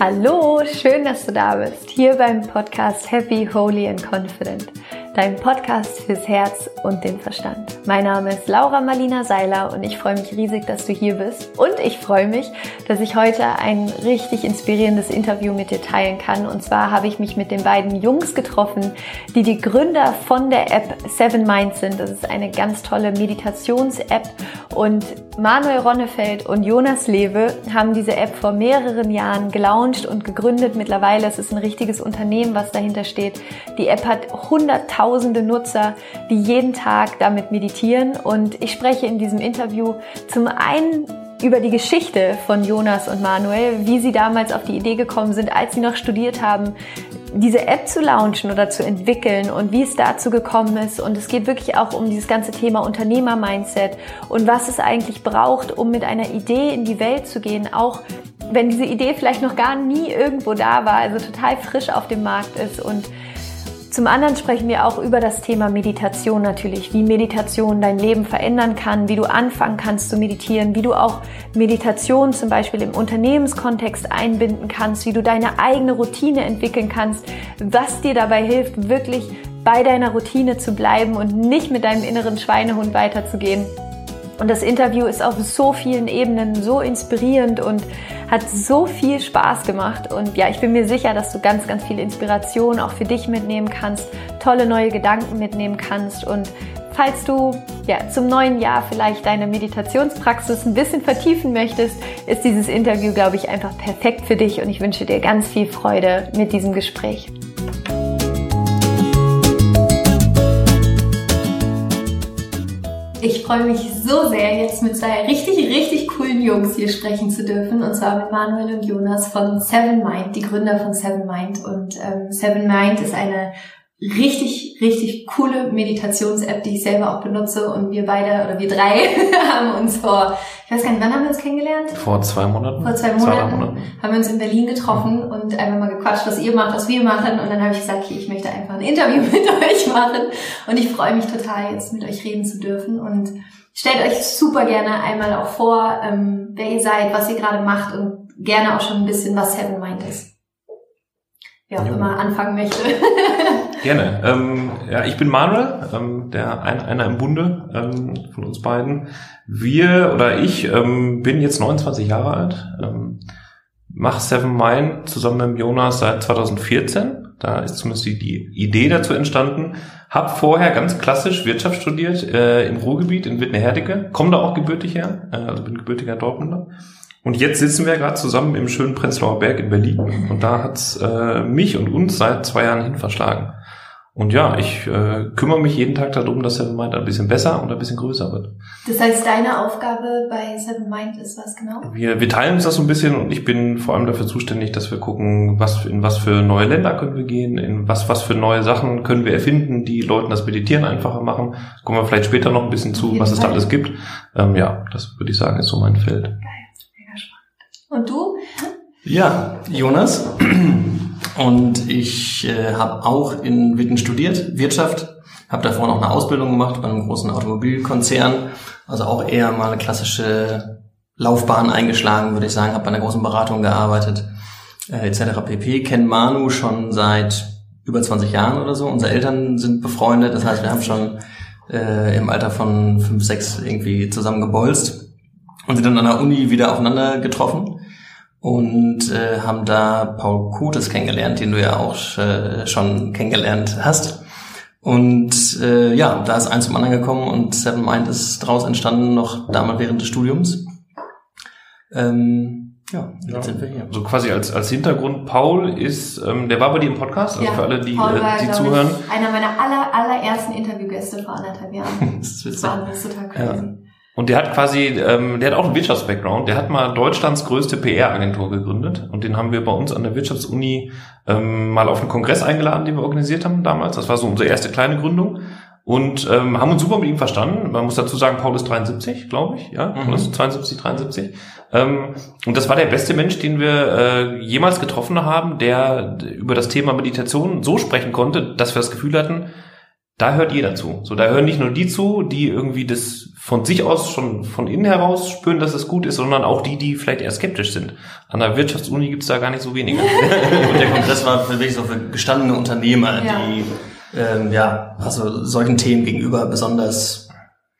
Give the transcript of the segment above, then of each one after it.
Hallo, schön, dass du da bist, hier beim Podcast Happy, Holy and Confident, dein Podcast fürs Herz und den Verstand. Mein Name ist Laura Marlina Seiler und ich freue mich riesig, dass du hier bist. Und ich freue mich, dass ich heute ein richtig inspirierendes Interview mit dir teilen kann. Und zwar habe ich mich mit den beiden Jungs getroffen, die die Gründer von der App Seven Minds sind. Das ist eine ganz tolle Meditations-App und Manuel Ronnefeld und Jonas Lewe haben diese App vor mehreren Jahren gelauncht und gegründet. Mittlerweile ist es ein richtiges Unternehmen, was dahinter steht. Die App hat hunderttausende Nutzer, die jeden Tag damit meditieren. Und ich spreche in diesem Interview zum einen über die Geschichte von Jonas und Manuel, wie sie damals auf die Idee gekommen sind, als sie noch studiert haben, diese App zu launchen oder zu entwickeln und wie es dazu gekommen ist. Und es geht wirklich auch um dieses ganze Thema Unternehmer-Mindset und was es eigentlich braucht, um mit einer Idee in die Welt zu gehen, auch wenn diese Idee vielleicht noch gar nie irgendwo da war, also total frisch auf dem Markt ist und zum anderen sprechen wir auch über das Thema Meditation natürlich, wie Meditation dein Leben verändern kann, wie du anfangen kannst zu meditieren, wie du auch Meditation zum Beispiel im Unternehmenskontext einbinden kannst, wie du deine eigene Routine entwickeln kannst, was dir dabei hilft, wirklich bei deiner Routine zu bleiben und nicht mit deinem inneren Schweinehund weiterzugehen. Und das Interview ist auf so vielen Ebenen so inspirierend und hat so viel Spaß gemacht. Und ja, ich bin mir sicher, dass du ganz, ganz viel Inspiration auch für dich mitnehmen kannst, tolle neue Gedanken mitnehmen kannst. Und falls du ja, zum neuen Jahr vielleicht deine Meditationspraxis ein bisschen vertiefen möchtest, ist dieses Interview, glaube ich, einfach perfekt für dich. Und ich wünsche dir ganz viel Freude mit diesem Gespräch. Ich freue mich so sehr, jetzt mit zwei richtig, richtig coolen Jungs hier sprechen zu dürfen. Und zwar mit Manuel und Jonas von Seven Mind, die Gründer von Seven Mind. Und ähm, Seven Mind ist eine richtig, richtig coole Meditations-App, die ich selber auch benutze. Und wir beide, oder wir drei, haben uns vor, ich weiß gar nicht, wann haben wir uns kennengelernt? Vor zwei Monaten. Vor zwei Monaten, zwei, Monaten. haben wir uns in Berlin getroffen mhm. und einfach mal gequatscht, was ihr macht, was wir machen. Und dann habe ich gesagt, okay, ich möchte einfach ein Interview mit euch machen. Und ich freue mich total, jetzt mit euch reden zu dürfen. Und stellt euch super gerne einmal auch vor, ähm, wer ihr seid, was ihr gerade macht und gerne auch schon ein bisschen, was Seven Mind ist wer auch ja. immer anfangen möchte. Gerne. Ähm, ja, ich bin Manuel, ähm, der ein, einer im Bunde ähm, von uns beiden. Wir oder ich ähm, bin jetzt 29 Jahre alt, ähm, mache Seven Mind zusammen mit Jonas seit 2014. Da ist zumindest die, die Idee dazu entstanden. Hab vorher ganz klassisch Wirtschaft studiert äh, im Ruhrgebiet in Wittner-Herdecke. Komme da auch gebürtig her, äh, also bin gebürtiger Dortmunder. Und jetzt sitzen wir gerade zusammen im schönen Prenzlauer Berg in Berlin. Und da hat's äh, mich und uns seit zwei Jahren hin verschlagen. Und ja, ich äh, kümmere mich jeden Tag darum, dass Seven Mind ein bisschen besser und ein bisschen größer wird. Das heißt, deine Aufgabe bei Seven Mind ist was genau? Wir, wir teilen uns das so ein bisschen und ich bin vor allem dafür zuständig, dass wir gucken, was in was für neue Länder können wir gehen, in was was für neue Sachen können wir erfinden, die Leuten das Meditieren einfacher machen. Kommen wir vielleicht später noch ein bisschen zu, was es da alles gibt. Ähm, ja, das würde ich sagen, ist so mein Feld. Geil. Und du? Ja, Jonas. Und ich äh, habe auch in Witten studiert, Wirtschaft. Habe davor noch eine Ausbildung gemacht bei einem großen Automobilkonzern. Also auch eher mal eine klassische Laufbahn eingeschlagen, würde ich sagen. Habe bei einer großen Beratung gearbeitet, äh, etc. pp. Kenn Manu schon seit über 20 Jahren oder so. Unsere Eltern sind befreundet. Das heißt, wir haben schon äh, im Alter von 5, 6 irgendwie zusammen gebolzt und sind dann an der Uni wieder aufeinander getroffen und äh, haben da Paul Kotes kennengelernt, den du ja auch äh, schon kennengelernt hast. Und äh, ja, da ist eins zum anderen gekommen und Seven Mind ist daraus entstanden, noch damals während des Studiums. Ähm, ja, jetzt ja. sind wir hier. So quasi als, als Hintergrund, Paul ist, ähm, der war bei dir im Podcast, also ja, für alle, die, Paul war, die zuhören. Ich, einer meiner aller, allerersten Interviewgäste vor anderthalb Jahren. das ist Wahnsinn, das ist total crazy. Ja. Und der hat quasi, ähm, der hat auch einen Wirtschaftsbackground. Der hat mal Deutschlands größte PR-Agentur gegründet. Und den haben wir bei uns an der Wirtschaftsuni ähm, mal auf einen Kongress eingeladen, den wir organisiert haben damals. Das war so unsere erste kleine Gründung. Und ähm, haben uns super mit ihm verstanden. Man muss dazu sagen, Paul ist 73, glaube ich. Ja, mhm. Paul ist 72, 73. Ähm, und das war der beste Mensch, den wir äh, jemals getroffen haben, der über das Thema Meditation so sprechen konnte, dass wir das Gefühl hatten, da hört jeder zu. So, da hören nicht nur die zu, die irgendwie das von sich aus schon von innen heraus spüren, dass es gut ist, sondern auch die, die vielleicht eher skeptisch sind. An der Wirtschaftsuni gibt's da gar nicht so wenige. Und der Kongress war wirklich so für gestandene Unternehmer, Ja. die ähm, ja, also solchen Themen gegenüber besonders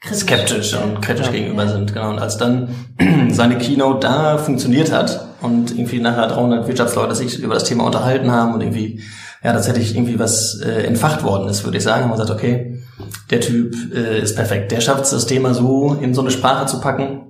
Kritisch. skeptisch und kritisch Ja. gegenüber sind. Genau. Und als dann seine Keynote da funktioniert hat und irgendwie nachher 300 Wirtschaftsleute sich über das Thema unterhalten haben und irgendwie ja tatsächlich irgendwie was äh, entfacht worden ist, würde ich sagen, haben wir gesagt, okay, der Typ äh, ist perfekt. Der schafft es, das Thema so in so eine Sprache zu packen,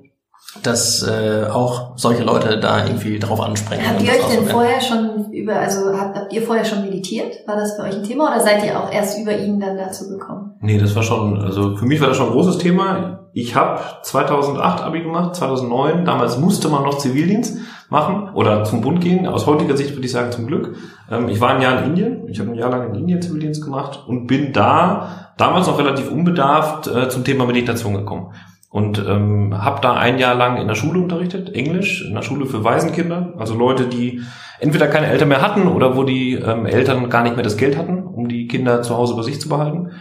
dass äh, auch solche Leute da irgendwie drauf anspringen. Habt ihr euch denn vorher schon über, also habt, habt ihr vorher schon meditiert? War das für euch ein Thema oder seid ihr auch erst über ihn dann dazu gekommen? Nee, das war schon, also für mich war das schon ein großes Thema. Ich habe 2008 Abi gemacht, 2009, damals musste man noch Zivildienst machen oder zum Bund gehen. Aus heutiger Sicht würde ich sagen zum Glück. Ähm, ich war ein Jahr in Indien, ich habe ein Jahr lang in Indien Zivildienst gemacht und bin da damals noch relativ unbedarft äh, zum Thema Meditation gekommen. Und ähm, habe da ein Jahr lang in der Schule unterrichtet, Englisch, in der Schule für Waisenkinder, also Leute, die entweder keine Eltern mehr hatten oder wo die ähm, Eltern gar nicht mehr das Geld hatten, um die Kinder zu Hause bei sich zu behalten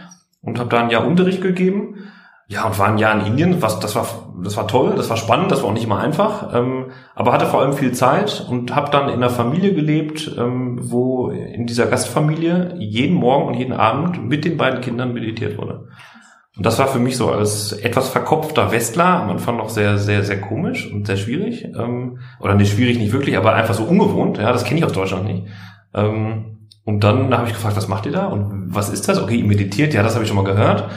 und habe da ein Jahr Unterricht gegeben. Ja, und war ein Jahr in Indien. Was, das war, das war toll, das war spannend, das war auch nicht immer einfach, ähm, aber hatte vor allem viel Zeit und habe dann in einer Familie gelebt, ähm, wo in dieser Gastfamilie jeden Morgen und jeden Abend mit den beiden Kindern meditiert wurde. Und das war für mich so als etwas verkopfter Westler am Anfang noch sehr, sehr, sehr komisch und sehr schwierig. Ähm, oder nicht schwierig, nicht wirklich, aber einfach so ungewohnt. Ja, das kenne ich aus Deutschland nicht. Ähm, und dann habe ich gefragt, was macht ihr da? Und was ist das? Okay, ihr meditiert, ja, das habe ich schon mal gehört.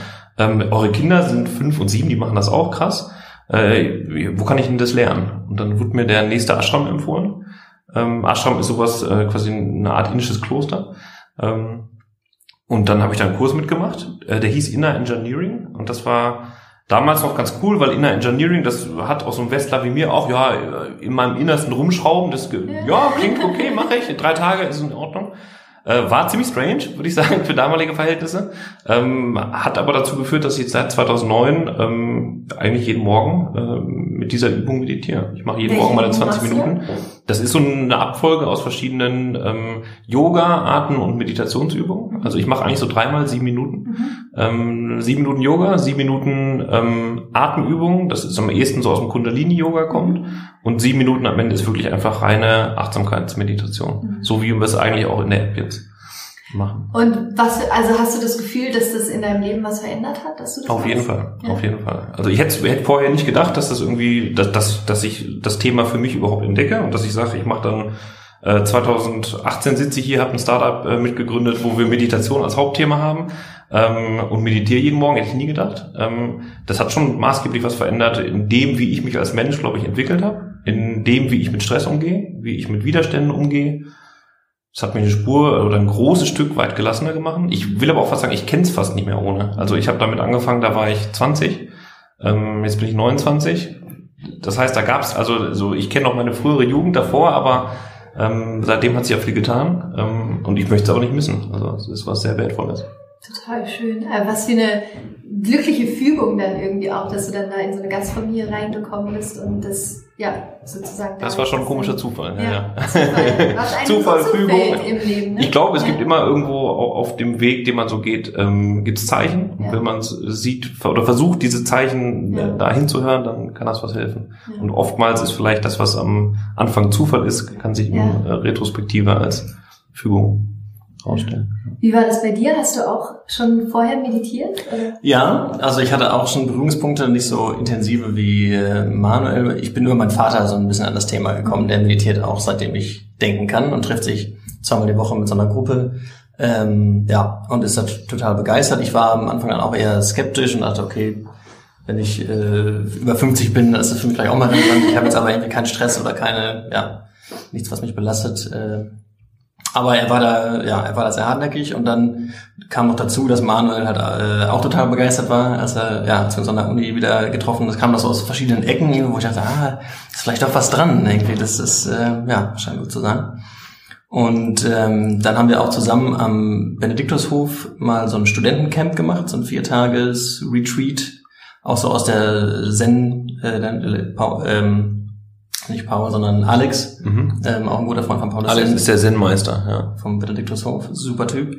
Ähm, eure Kinder sind fünf und sieben, die machen das auch krass. Äh, wo kann ich denn das lernen? Und dann wurde mir der nächste Ashram empfohlen. Ähm, Ashram ist sowas, äh, quasi eine Art indisches Kloster. Ähm, und dann habe ich da einen Kurs mitgemacht, äh, der hieß Inner Engineering und das war damals noch ganz cool, weil Inner Engineering, das hat auch so ein Westler wie mir auch, ja, in meinem Innersten rumschrauben, das, ja, klingt okay, mache ich, drei Tage ist in Ordnung. Äh, war ziemlich strange, würde ich sagen, für damalige Verhältnisse. Ähm, hat aber dazu geführt, dass ich jetzt seit 2009 ähm, eigentlich jeden Morgen ähm, mit dieser Übung meditiere. Ich mache jeden Welche Morgen meine Übung 20 machst du? Minuten. Das ist so eine Abfolge aus verschiedenen ähm, Yoga-Arten und Meditationsübungen. Also ich mache eigentlich so dreimal sieben Minuten. Ähm, sieben Minuten Yoga, sieben Minuten ähm, Atemübungen. Das ist am ehesten so aus dem Kundalini-Yoga kommt. Und sieben Minuten am Ende ist wirklich einfach reine Achtsamkeitsmeditation. Mhm. So wie wir es eigentlich auch in der App jetzt machen. Und was, also hast du das Gefühl, dass das in deinem Leben was verändert hat, dass du das Auf jeden machst? Fall, Ja. auf jeden Fall. Also ich hätte, hätte vorher nicht gedacht, dass das irgendwie, dass, dass, dass ich das Thema für mich überhaupt entdecke und dass ich sage, ich mache dann äh, 2018 sitze ich hier, habe ein Startup äh, mitgegründet, wo wir Meditation als Hauptthema haben ähm, und meditiere jeden Morgen, hätte ich nie gedacht. Ähm, das hat schon maßgeblich was verändert in dem, wie ich mich als Mensch, glaube ich, entwickelt habe, in dem, wie ich mit Stress umgehe, wie ich mit Widerständen umgehe. Das hat mich eine Spur oder ein großes Stück weit gelassener gemacht. Ich will aber auch fast sagen, ich kenne es fast nicht mehr ohne. Also ich habe damit angefangen, da war ich 20, ähm, jetzt bin ich 29. Das heißt, da gab's also so ich kenne noch meine frühere Jugend davor, aber ähm, seitdem hat sich ja viel getan ähm, und ich möchte es aber nicht missen. Also es ist was sehr wertvolles. Total schön. Äh, Was für eine glückliche Fügung dann irgendwie auch, dass du dann da in so eine Gastfamilie reingekommen bist und das, ja, sozusagen. Das war schon ein komischer Zufall. Ja, ja. Zufall. Zufall, so Fügung. Im Leben, ne? Ich glaube, es Ja. gibt immer irgendwo au- auf dem Weg, den man so geht, ähm, gibt es Zeichen. Und Ja. wenn man sieht oder versucht, diese Zeichen Ja. äh, da hinzuhören, dann kann das was helfen. Ja. Und oftmals ist vielleicht das, was am Anfang Zufall ist, kann sich in Ja. äh, Retrospektive als Fügung rausstellen. Wie war das bei dir? Hast du auch schon vorher meditiert? Oder? Ja, also ich hatte auch schon Berührungspunkte, nicht so intensive wie äh, Manuel. Ich bin über meinen Vater so ein bisschen an das Thema gekommen. Der meditiert auch, seitdem ich denken kann und trifft sich zweimal die Woche mit so einer Gruppe. Ähm, ja, und ist total begeistert. Ich war am Anfang dann auch eher skeptisch und dachte, okay, wenn ich äh, über 50 bin, ist das für mich vielleicht auch mal relevant. Ich habe jetzt aber irgendwie keinen Stress oder keine, ja, nichts, was mich belastet. Äh, aber er war da, ja, er war da sehr hartnäckig und dann kam noch dazu, dass Manuel halt äh, auch total begeistert war, als er, ja, als wir uns an der Uni wieder getroffen, das kam das so aus verschiedenen Ecken, wo ich dachte, ah, ist vielleicht doch was dran, irgendwie, das ist, äh, ja, scheint gut zu sein. Und ähm, dann haben wir auch zusammen am Benediktushof mal so ein Studentencamp gemacht, so ein Viertages-Retreat, auch so aus der Zen, äh, dann, Paul, ähm, nicht Paul, sondern Alex, Mhm. ähm, auch ein guter Freund von Paulus Alex Zen ist der Zen-Meister, ja. vom Benediktushof, super Typ.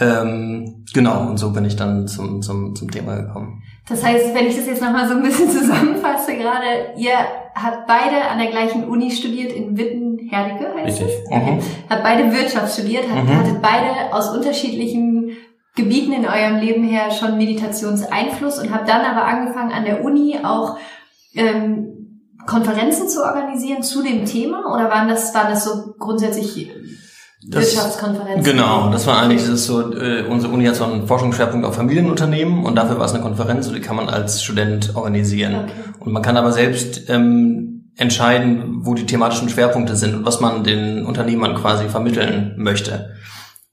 Ähm, genau, und so bin ich dann zum, zum, zum Thema gekommen. Das heißt, wenn ich das jetzt nochmal so ein bisschen zusammenfasse gerade, ihr habt beide an der gleichen Uni studiert in Witten-Herdecke, heißt Richtig. es? Okay. Mhm. Habt beide Wirtschaft studiert, habt, Mhm. hattet beide aus unterschiedlichen Gebieten in eurem Leben her schon Meditationseinfluss und habt dann aber angefangen an der Uni auch ähm, Konferenzen zu organisieren zu dem Thema oder waren das, waren das so grundsätzlich Das- Wirtschaftskonferenzen? Genau, das war eigentlich das ist so, äh, unsere Uni hat so einen Forschungsschwerpunkt auf Familienunternehmen und dafür war es eine Konferenz und die kann man als Student organisieren. Okay. Und man kann aber selbst ähm, entscheiden, wo die thematischen Schwerpunkte sind und was man den Unternehmern quasi vermitteln möchte.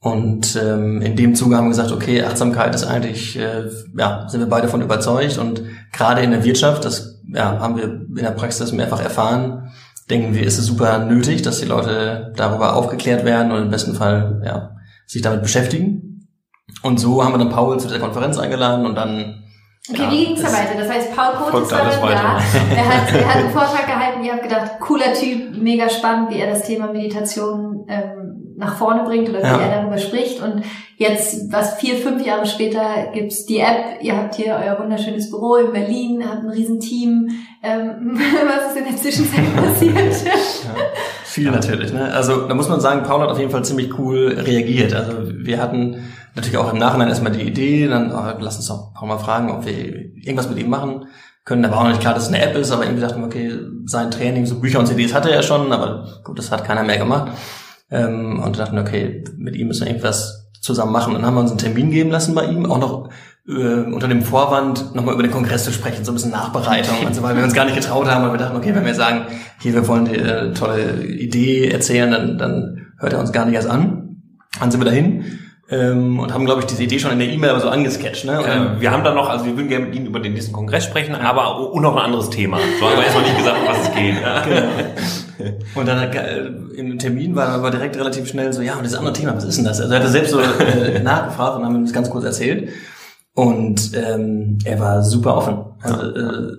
Und ähm, in dem Zuge haben wir gesagt, okay, Achtsamkeit ist eigentlich, äh, ja, sind wir beide von überzeugt und gerade in der Wirtschaft, das ja, haben wir in der Praxis mehrfach erfahren, denken wir, ist es super nötig, dass die Leute darüber aufgeklärt werden und im besten Fall ja, sich damit beschäftigen. Und so haben wir dann Paul zu dieser Konferenz eingeladen und dann Okay, ja, wie ging's da das- weiter? Das heißt, Paul Kotes Folgt war dann da. Er hat, er hat einen Vortrag gehalten, ihr habt gedacht, cooler Typ, mega spannend, wie er das Thema Meditation ähm, nach vorne bringt oder wie Ja. er darüber spricht. Und jetzt, was vier, fünf Jahre später, gibt's die App. Ihr habt hier euer wunderschönes Büro in Berlin, habt ein Riesenteam. Ähm, was ist in der Zwischenzeit passiert? Viel natürlich, ne? Also da muss man sagen, Paul hat auf jeden Fall ziemlich cool reagiert. Also wir hatten natürlich auch im Nachhinein erstmal die Idee, dann oh, lass uns doch Paul mal fragen, ob wir irgendwas mit ihm machen können. Da war auch noch nicht klar, dass es eine App ist, aber irgendwie dachten wir, okay, sein Training, so Bücher und CDs hatte er schon, aber gut, das hat keiner mehr gemacht. Ähm, und dachten, okay, mit ihm müssen wir irgendwas zusammen machen. Dann haben wir uns einen Termin geben lassen bei ihm, auch noch äh, unter dem Vorwand, nochmal über den Kongress zu sprechen, so ein bisschen Nachbereitung und so, weil wir uns gar nicht getraut haben, weil wir dachten, okay, wenn wir sagen, hier, wir wollen die äh, tolle Idee erzählen, dann, dann hört er uns gar nicht erst an. Dann sind wir dahin ähm, und haben, glaube ich, diese Idee schon in der E-Mail so angesketcht. Ne? Und dann- Äh, wir haben dann noch, also wir würden gerne mit Ihnen über den nächsten Kongress sprechen, aber und noch ein anderes Thema. So haben wir erstmal nicht gesagt, um was es geht. Ja. Und dann äh, im Termin war aber direkt relativ schnell so, ja, und das andere Thema, was ist denn das? Also er hatte selbst so äh, nachgefragt und haben ihm das ganz kurz erzählt. Und ähm, er war super offen. Also, äh,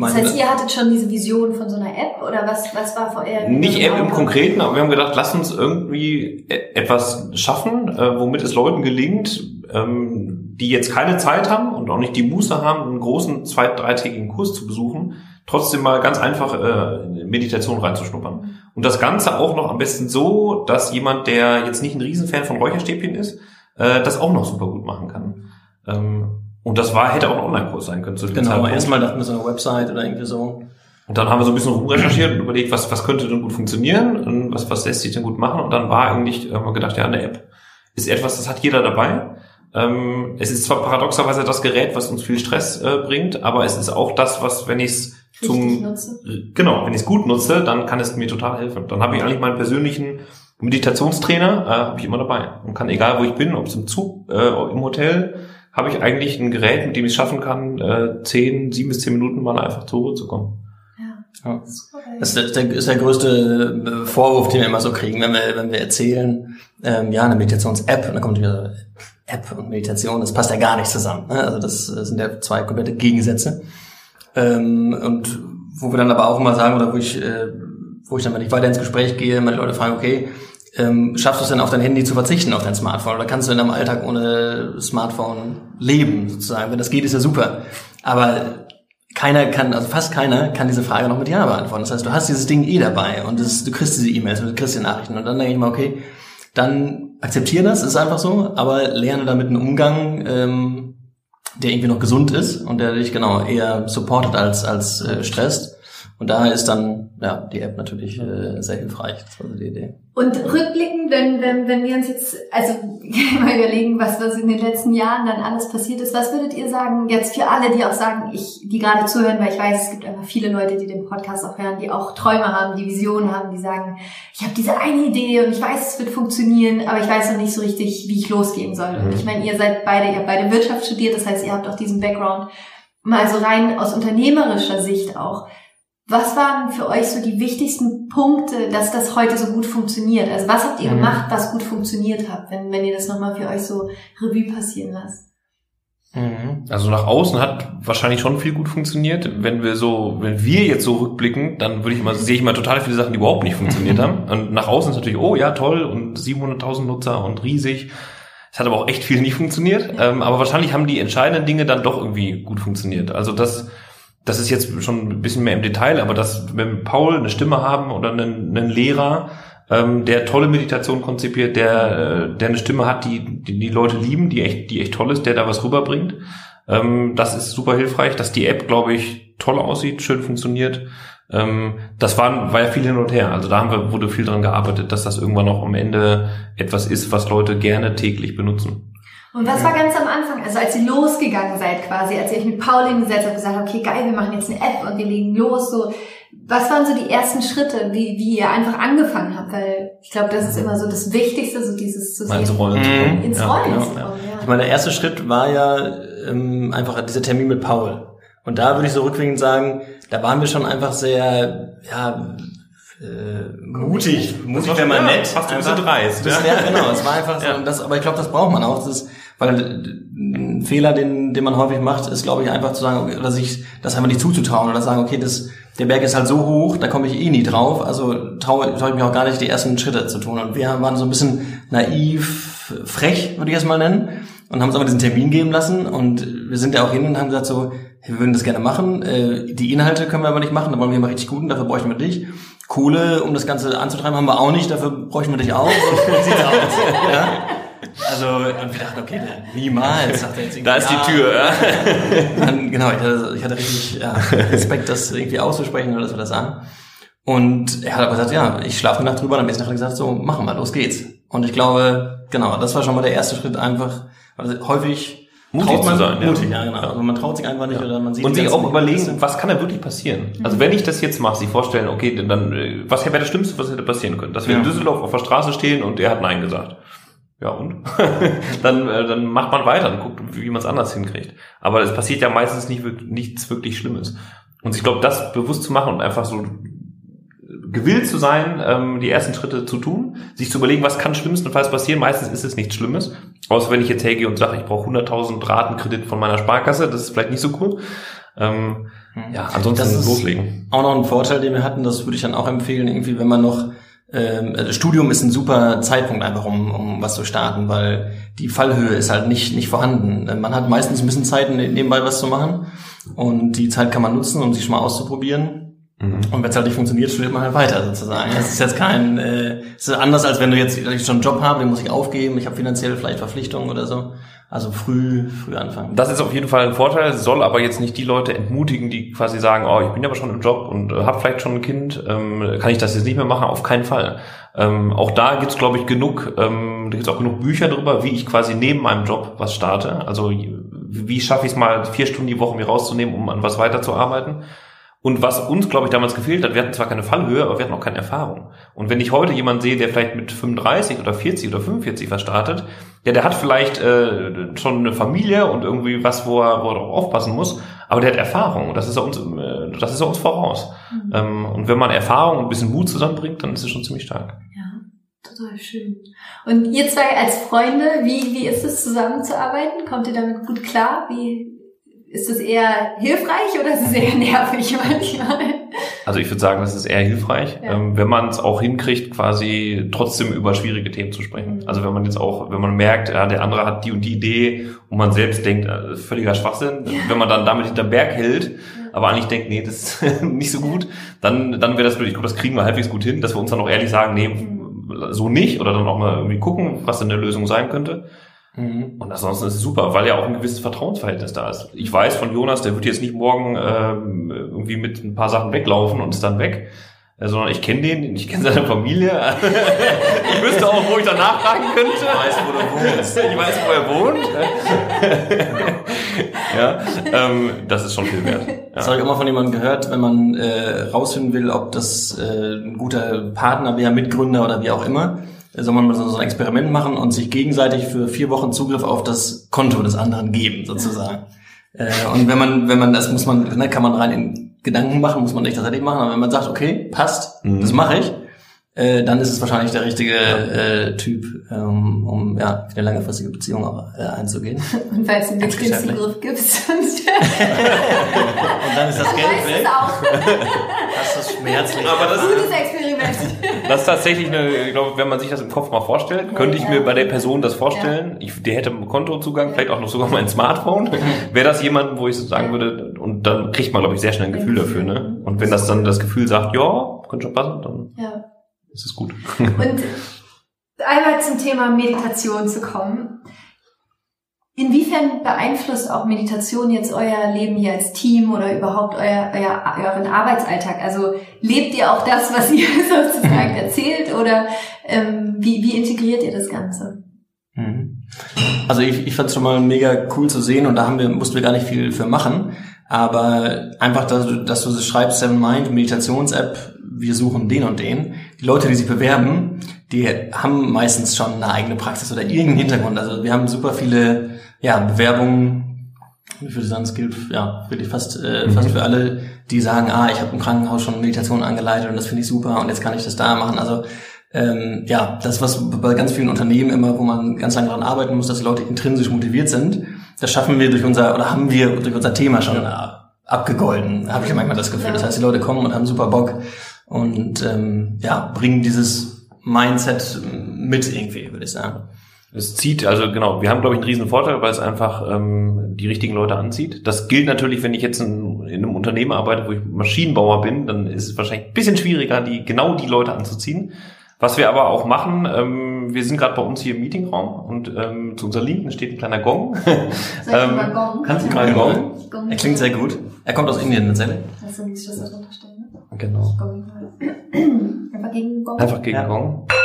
Das heißt, ihr hattet schon diese Vision von so einer App oder was, was war vor ihr? Nicht App im Konkreten, aber wir haben gedacht, lass uns irgendwie e- etwas schaffen, äh, womit es Leuten gelingt, ähm, die jetzt keine Zeit haben und auch nicht die Muße haben, einen großen zwei-, dreitägigen Kurs zu besuchen, trotzdem mal ganz einfach äh, in Meditation reinzuschnuppern. Und das Ganze auch noch am besten so, dass jemand, der jetzt nicht ein Riesenfan von Räucherstäbchen ist, äh, das auch noch super gut machen kann. Ähm, und das war, hätte auch ein Online-Kurs sein können zu dem genau, Zeitpunkt. erstmal dachten wir so eine Website oder irgendwie so. Und dann haben wir so ein bisschen rumrecherchiert und überlegt, was, was könnte denn gut funktionieren und was, was lässt sich denn gut machen. Und dann war eigentlich, haben wir gedacht, ja, eine App ist etwas, das hat jeder dabei. Ähm, es ist zwar paradoxerweise das Gerät, was uns viel Stress äh, bringt, aber es ist auch das, was, wenn ich es zum, nutze. genau, wenn ich es gut nutze, dann kann es mir total helfen. Dann habe ich eigentlich meinen persönlichen Meditationstrainer, äh, habe ich immer dabei. Und kann, egal wo ich bin, ob es im Zug, äh, im Hotel, habe ich eigentlich ein Gerät, mit dem ich es schaffen kann, äh, zehn, sieben bis zehn Minuten mal einfach zur Ruhe zu kommen. Ja. Das ist der, ist der größte äh, Vorwurf, den wir immer so kriegen, wenn wir, wenn wir erzählen, ähm, ja, eine Meditations-App, und dann kommt wieder App und Meditation, das passt ja gar nicht zusammen. Ne? Also das äh, sind ja zwei komplette Gegensätze. Ähm, und wo wir dann aber auch immer sagen, oder wo ich, äh, wo ich dann, wenn ich weiter ins Gespräch gehe, meine Leute fragen, okay, ähm, schaffst du es denn auf dein Handy zu verzichten, auf dein Smartphone? Oder kannst du in deinem Alltag ohne Smartphone leben, sozusagen? Wenn das geht, ist ja super. Aber keiner kann, also fast keiner kann diese Frage noch mit Ja beantworten. Das heißt, du hast dieses Ding eh dabei und das, du kriegst diese E-Mails und du kriegst die Nachrichten und dann denke ich mal, okay, dann akzeptiere das, ist einfach so, aber lerne damit einen Umgang, ähm, der irgendwie noch gesund ist und der dich genau eher supportet als als äh, stresst. Und daher ist dann ja die App natürlich äh, sehr hilfreich. Das war so die Idee. Und rückblickend, wenn, wenn, wenn wir uns jetzt, also mal überlegen, was, was in den letzten Jahren dann alles passiert ist, was würdet ihr sagen, jetzt für alle, die auch sagen, ich, die gerade zuhören, weil ich weiß, es gibt einfach viele Leute, die den Podcast auch hören, die auch Träume haben, die Visionen haben, die sagen, ich habe diese eine Idee und ich weiß, es wird funktionieren, aber ich weiß noch nicht so richtig, wie ich losgehen soll. Und Mhm. ich meine, ihr seid beide, ihr habt beide Wirtschaft studiert, das heißt, ihr habt auch diesen Background. Mal so rein aus unternehmerischer Sicht auch. Was waren für euch so die wichtigsten Punkte, dass das heute so gut funktioniert? Also was habt ihr Mhm. gemacht, was gut funktioniert hat, wenn, wenn ihr das nochmal für euch so Revue passieren lasst? Also nach außen hat wahrscheinlich schon viel gut funktioniert. Wenn wir so, wenn wir jetzt so rückblicken, dann würde ich mal, sehe ich mal total viele Sachen, die überhaupt nicht funktioniert haben. Und nach außen ist natürlich, oh ja, toll und 700.000 Nutzer und riesig. Es hat aber auch echt viel nicht funktioniert. Ähm, aber wahrscheinlich haben die entscheidenden Dinge dann doch irgendwie gut funktioniert. Also das, das ist jetzt schon ein bisschen mehr im Detail, aber dass wenn Paul eine Stimme haben oder einen, einen Lehrer, ähm, der tolle Meditation konzipiert, der, äh, der eine Stimme hat, die, die die Leute lieben, die echt, die echt toll ist, der da was rüberbringt. Ähm, das ist super hilfreich, dass die App, glaube ich, toll aussieht, schön funktioniert. Ähm, das war, war ja viel hin und her. Also da haben wir, wurde viel dran gearbeitet, dass das irgendwann noch am Ende etwas ist, was Leute gerne täglich benutzen. Und was war ganz am Anfang, also als ihr losgegangen seid quasi, als ihr euch mit Paul hingesetzt habt, gesagt okay, geil, wir machen jetzt eine App und wir legen los, so, was waren so die ersten Schritte, wie, wie ihr einfach angefangen habt? Weil ich glaube, das ist immer so das Wichtigste, so dieses zu Mal ins sehen, Rollen zu kommen. ins Ja, Rollen genau. zu kommen, ja. Ich meine, der erste Schritt war ja ähm, einfach dieser Termin mit Paul. Und da würde ich so rückwirkend sagen, da waren wir schon einfach sehr, ja, äh, mutig. Mutig wäre mal Ja, nett. fast ein Einfach. bisschen dreist, Das, ja. ja, genau. Es war einfach so, Ja. und das, aber ich glaube, das braucht man auch. Das ist, weil äh, ein Fehler, den, den man häufig macht, ist, glaube ich, einfach zu sagen, oder sich das einfach nicht zuzutrauen oder sagen, okay, das, der Berg ist halt so hoch, da komme ich eh nie drauf, also traue trau ich mich auch gar nicht, die ersten Schritte zu tun. Und wir waren so ein bisschen naiv, frech, würde ich es mal nennen, und haben uns aber diesen Termin geben lassen. Und wir sind ja auch hin und haben gesagt so, wir würden das gerne machen. Äh, die Inhalte können wir aber nicht machen, da wollen wir mal richtig guten, dafür bräuchten wir dich. Kohle, um das Ganze anzutreiben, haben wir auch nicht, dafür bräuchten wir dich auch. So sieht's aus. Ja? Also, und wir dachten, okay, niemals, sagt er jetzt Da ist die ja. Tür, ja. Dann, genau, ich hatte, ich hatte richtig ja, Respekt, das irgendwie auszusprechen oder dass wir das sagen. Und er hat aber gesagt, ja, ich schlafe eine Nacht drüber, und am nächsten Tag gesagt, so, machen wir, los geht's. Und ich glaube, genau, das war schon mal der erste Schritt, einfach, also häufig Mutig traut man, zu sein, ja. Mutig, ja, genau. Also man traut sich einfach nicht oder man sieht Und sich auch überlegen, was kann da wirklich passieren? Also wenn ich das jetzt mache, sich vorstellen, okay, dann, äh, was wäre das Schlimmste, was hätte passieren können? Dass wir in Ja. Düsseldorf auf der Straße stehen und er hat Nein gesagt. Ja und? dann, äh, dann macht man weiter und guckt, wie man es anders hinkriegt. Aber es passiert ja meistens nicht, nichts wirklich Schlimmes. Und ich glaube, das bewusst zu machen und einfach so gewillt zu sein, ähm, die ersten Schritte zu tun, sich zu überlegen, was kann schlimmstenfalls passieren. Meistens ist es nichts Schlimmes. Außer wenn ich jetzt hergehe und sage, ich brauche 100.000 Ratenkredit von meiner Sparkasse, das ist vielleicht nicht so cool. Ähm, ja, ansonsten Das ist- loslegen. auch noch ein Vorteil, den wir hatten, das würde ich dann auch empfehlen, irgendwie, wenn man noch ähm, also Studium ist ein super Zeitpunkt einfach, um, um was zu starten, weil die Fallhöhe ist halt nicht, nicht vorhanden. Äh, Man hat meistens ein bisschen Zeit, ne- nebenbei was zu machen und die Zeit kann man nutzen, um sich schon mal auszuprobieren. Und wenn es halt nicht funktioniert, studiert man halt weiter sozusagen. Das ist jetzt kein, äh, es ist anders als wenn du jetzt ich schon einen Job habe, den muss ich aufgeben, ich habe finanziell vielleicht Verpflichtungen oder so. Also früh, früh anfangen. Das ist auf jeden Fall ein Vorteil, soll aber jetzt nicht die Leute entmutigen, die quasi sagen, oh, ich bin aber schon im Job und äh, habe vielleicht schon ein Kind, ähm, kann ich das jetzt nicht mehr machen? Auf keinen Fall. Ähm, auch da gibt's glaube ich, genug, ähm, da gibt's auch genug Bücher darüber, wie ich quasi neben meinem Job was starte. Also wie schaffe ich es mal, vier Stunden die Woche mir rauszunehmen, um an was weiterzuarbeiten. Und was uns, glaube ich, damals gefehlt hat, wir hatten zwar keine Fallhöhe, aber wir hatten auch keine Erfahrung. Und wenn ich heute jemanden sehe, der vielleicht mit 35 oder 40 oder 45 was startet, ja, der hat vielleicht äh, schon eine Familie und irgendwie was, wo er, wo er drauf aufpassen muss, aber der hat Erfahrung. Und das ist er uns, äh, das ist er uns voraus. Ähm, und wenn man Erfahrung und ein bisschen Mut zusammenbringt, dann ist es schon ziemlich stark. Ja, total schön. Und ihr zwei als Freunde, wie, wie ist es zusammenzuarbeiten? Kommt ihr damit gut klar? Wie, ist es eher hilfreich oder ist es eher nervig manchmal? Also ich würde sagen, das ist eher hilfreich, Ja. ähm, wenn man es auch hinkriegt, quasi trotzdem über schwierige Themen zu sprechen. Mhm. Also wenn man jetzt auch, wenn man merkt, ja, der andere hat die und die Idee und man selbst denkt, äh, völliger Schwachsinn, wenn man dann damit hinterm Berg hält, aber eigentlich denkt, nee, das ist nicht so gut, dann, dann wäre das blöd. Ich glaube, das kriegen wir halbwegs gut hin, dass wir uns dann auch ehrlich sagen, nee, so nicht oder dann auch mal irgendwie gucken, was denn eine Lösung sein könnte. Mhm. Und ansonsten ist es super, weil ja auch ein gewisses Vertrauensverhältnis da ist. Ich weiß von Jonas, der wird jetzt nicht morgen ähm, irgendwie mit ein paar Sachen weglaufen und ist dann weg. Äh, Sondern ich kenne den, ich kenne seine Familie. ich wüsste auch, wo ich danach fragen könnte. Ich weiß, wo du wohnst. Ich weiß, wo er wohnt. ja, ähm, das ist schon viel wert. Das Ja. habe ich auch mal von jemandem gehört, wenn man äh, rausfinden will, ob das äh, ein guter Partner wäre, Mitgründer oder wie auch immer, soll man mal so ein Experiment machen und sich gegenseitig für vier Wochen Zugriff auf das Konto des anderen geben, sozusagen. Äh, und wenn man, wenn man das muss man, ne, kann man rein in Gedanken machen, muss man nicht tatsächlich machen, aber wenn man sagt, okay, passt, Mhm. das mache ich, äh, dann ist es wahrscheinlich der richtige äh, Typ, ähm, um ja, eine langfristige Beziehung auch äh, einzugehen. Und weil es einen Ganz Zugriff gibt, sonst Und dann ist das Geld weiß es weg. auch. Das ist schmerzlich. Aber das Gutes Experiment. Das ist tatsächlich eine, ich glaube, wenn man sich das im Kopf mal vorstellt, könnte ich Ja. mir bei der Person das vorstellen. Ich, der hätte einen Kontozugang, vielleicht auch noch sogar mein Smartphone. Wäre das jemand, wo ich so sagen würde, und dann kriegt man, glaube ich, sehr schnell ein Gefühl dafür, ne? Und wenn das dann das Gefühl sagt, ja, könnte schon passen, dann Ja. Ist es gut. Und einmal zum Thema Meditation zu kommen. Inwiefern beeinflusst auch Meditation jetzt euer Leben hier als Team oder überhaupt euer, euer, euren Arbeitsalltag? Also lebt ihr auch das, was ihr sozusagen erzählt oder ähm, wie, wie integriert ihr das Ganze? Mhm. Also ich, ich fand es schon mal mega cool zu sehen und da haben wir, mussten wir gar nicht viel für machen. Aber einfach, dass du, dass du das schreibst, Seven Mind, Meditations-App, wir suchen den und den. Die Leute, die sich bewerben, die haben meistens schon eine eigene Praxis oder irgendeinen Hintergrund. Also wir haben super viele ja, Bewerbungen, ich würde sagen, es gilt ja wirklich fast, äh, fast für alle, die sagen, ah, ich habe im Krankenhaus schon Meditation angeleitet und das finde ich super und jetzt kann ich das da machen. Also ähm, ja, das, was bei ganz vielen Unternehmen immer, wo man ganz lange daran arbeiten muss, dass die Leute intrinsisch motiviert sind, das schaffen wir durch unser, oder haben wir durch unser Thema schon äh, abgegolden, habe ich manchmal das Gefühl. Das heißt, die Leute kommen und haben super Bock und ähm, ja, bringen dieses Mindset mit irgendwie, würde ich sagen. Es zieht, also genau, wir haben, glaube ich, einen riesen Vorteil, weil es einfach ähm, die richtigen Leute anzieht. Das gilt natürlich, wenn ich jetzt in, in einem Unternehmen arbeite, wo ich Maschinenbauer bin, dann ist es wahrscheinlich ein bisschen schwieriger, die genau die Leute anzuziehen. Was wir aber auch machen, ähm, wir sind gerade bei uns hier im Meetingraum und ähm, zu unserer Linken steht ein kleiner Gong. Soll ich mal Gong? Kannst du mal Gong? Gong. Er klingt sehr gut. Er kommt aus Indien tatsächlich. Hast du nichts, was da drunter steht, ne? Genau. Gong. Einfach gegen Gong. Einfach gegen Ja. Gong.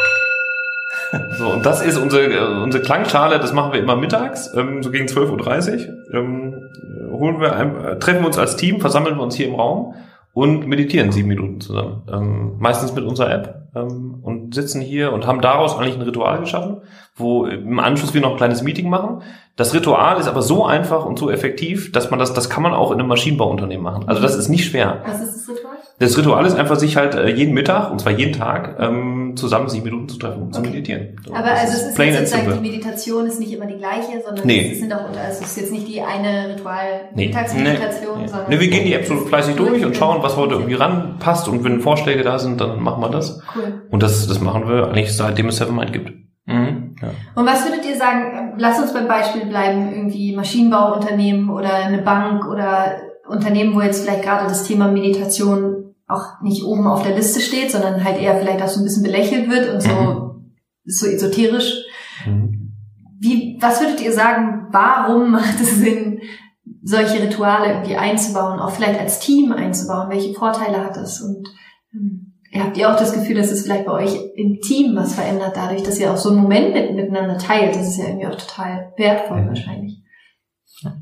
So, und das ist unsere, äh, unsere Klangschale, das machen wir immer mittags, ähm, so gegen 12.30 Uhr. Ähm, holen wir ein, äh, treffen wir uns als Team, versammeln wir uns hier im Raum und meditieren sieben Minuten zusammen. Ähm, meistens mit unserer App ähm, und sitzen hier und haben daraus eigentlich ein Ritual geschaffen, wo im Anschluss wir noch ein kleines Meeting machen. Das Ritual ist aber so einfach und so effektiv, dass man das, das kann man auch in einem Maschinenbauunternehmen machen. Also das ist nicht schwer. Was ist das Ritual? Das Ritual ist einfach, sich halt äh, jeden Mittag, und zwar jeden Tag, ähm, zusammen sieben Minuten zu treffen, um zu Okay. meditieren. So, Aber also es ist plain jetzt sozusagen, die. Meditation ist nicht immer die gleiche, sondern Nee. es sind auch also es ist jetzt nicht die eine Ritual Nee. Mittagsmeditation, Nee. sondern Ne, wir gehen die App so fleißig durch und schauen, was heute irgendwie ranpasst und wenn Vorschläge da sind, dann machen wir das. Cool. Und das, das machen wir eigentlich seitdem es Sevenmind gibt. Mhm. Und was würdet ihr sagen, lass uns beim Beispiel bleiben, irgendwie Maschinenbauunternehmen oder eine Bank oder Unternehmen, wo jetzt vielleicht gerade das Thema Meditation auch nicht oben auf der Liste steht, sondern halt eher vielleicht auch so ein bisschen belächelt wird und so, so esoterisch. Mhm. Wie, was würdet ihr sagen, warum macht es Sinn, solche Rituale irgendwie einzubauen, auch vielleicht als Team einzubauen? Welche Vorteile hat es? Und ähm, habt ihr auch das Gefühl, dass es vielleicht bei euch im Team was verändert, dadurch, dass ihr auch so einen Moment mit, miteinander teilt? Das ist ja irgendwie auch total wertvoll wahrscheinlich. Also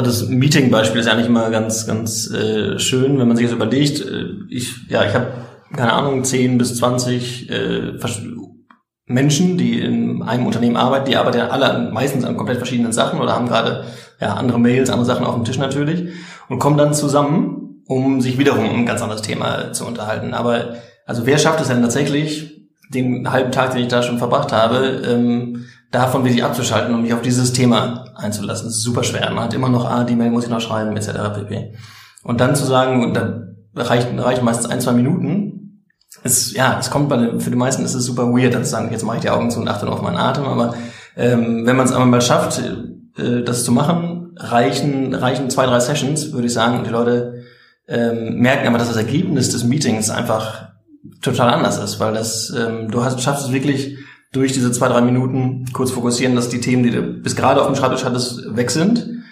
das Meeting-Beispiel ist eigentlich immer ganz, ganz äh, schön, wenn man sich das überlegt. Äh, Ich, ja, ich habe keine Ahnung, 10 bis 20 äh, Menschen, die in einem Unternehmen arbeiten, die arbeiten ja alle meistens an komplett verschiedenen Sachen oder haben gerade ja, andere Mails, andere Sachen auf dem Tisch natürlich und kommen dann zusammen, um sich wiederum um ein ganz anderes Thema zu unterhalten. Aber also wer schafft es denn tatsächlich, den halben Tag, den ich da schon verbracht habe, ähm, davon wirklich abzuschalten und mich auf dieses Thema einzulassen. Das ist super schwer. Man hat immer noch, ah, die Mail muss ich noch schreiben, etc. pp. Und dann zu sagen, und da reicht, reicht meistens ein, zwei Minuten, ist, ja, es kommt bei, den- für die meisten ist es super weird, dann zu sagen, jetzt mache ich die Augen zu und achte nur auf meinen Atem, aber ähm, wenn man es einmal mal schafft, äh, das zu machen, reichen, reichen zwei, drei Sessions, würde ich sagen, und die Leute ähm, merken aber, dass das Ergebnis des Meetings einfach total anders ist, weil das, ähm, du hast, schaffst es wirklich durch diese zwei, drei Minuten kurz fokussieren, dass die Themen, die du bis gerade auf dem Schreibtisch hattest, weg sind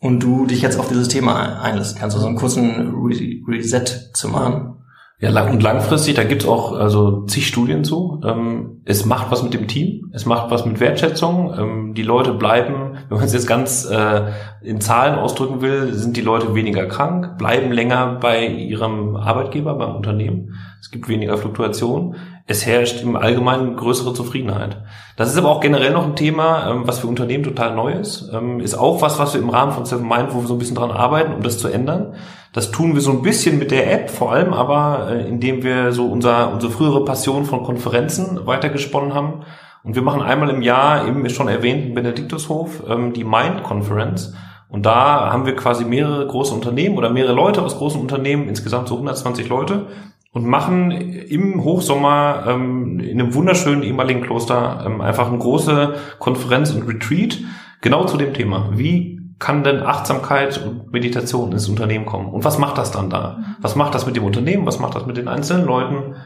und du dich jetzt auf dieses Thema einlassen kannst, also einen kurzen Re Reset zu machen. Ja, lang und langfristig, da gibt's auch also zig Studien zu. Ähm, es macht was mit dem Team, es macht was mit Wertschätzung. Ähm, die Leute bleiben, wenn man es jetzt ganz äh, in Zahlen ausdrücken will, sind die Leute weniger krank, bleiben länger bei ihrem Arbeitgeber, beim Unternehmen. Es gibt weniger Fluktuation. Es herrscht im Allgemeinen größere Zufriedenheit. Das ist aber auch generell noch ein Thema, ähm, was für Unternehmen total neu ist. Ähm, ist auch was, was wir im Rahmen von Seven Mind, wo wir so ein bisschen dran arbeiten, um das zu ändern. Das tun wir so ein bisschen mit der App, vor allem aber, äh, indem wir so unser, unsere frühere Passion von Konferenzen weitergesponnen haben. Und wir machen einmal im Jahr im schon erwähnten Benediktushof ähm, die Mind Conference und da haben wir quasi mehrere große Unternehmen oder mehrere Leute aus großen Unternehmen, insgesamt so 120 Leute, und machen im Hochsommer ähm, in einem wunderschönen ehemaligen Kloster ähm, einfach eine große Konferenz und Retreat genau zu dem Thema. Wie kann denn Achtsamkeit und Meditation ins Unternehmen kommen? Und was macht das dann da? Was macht das mit dem Unternehmen? Was macht das mit den einzelnen Leuten?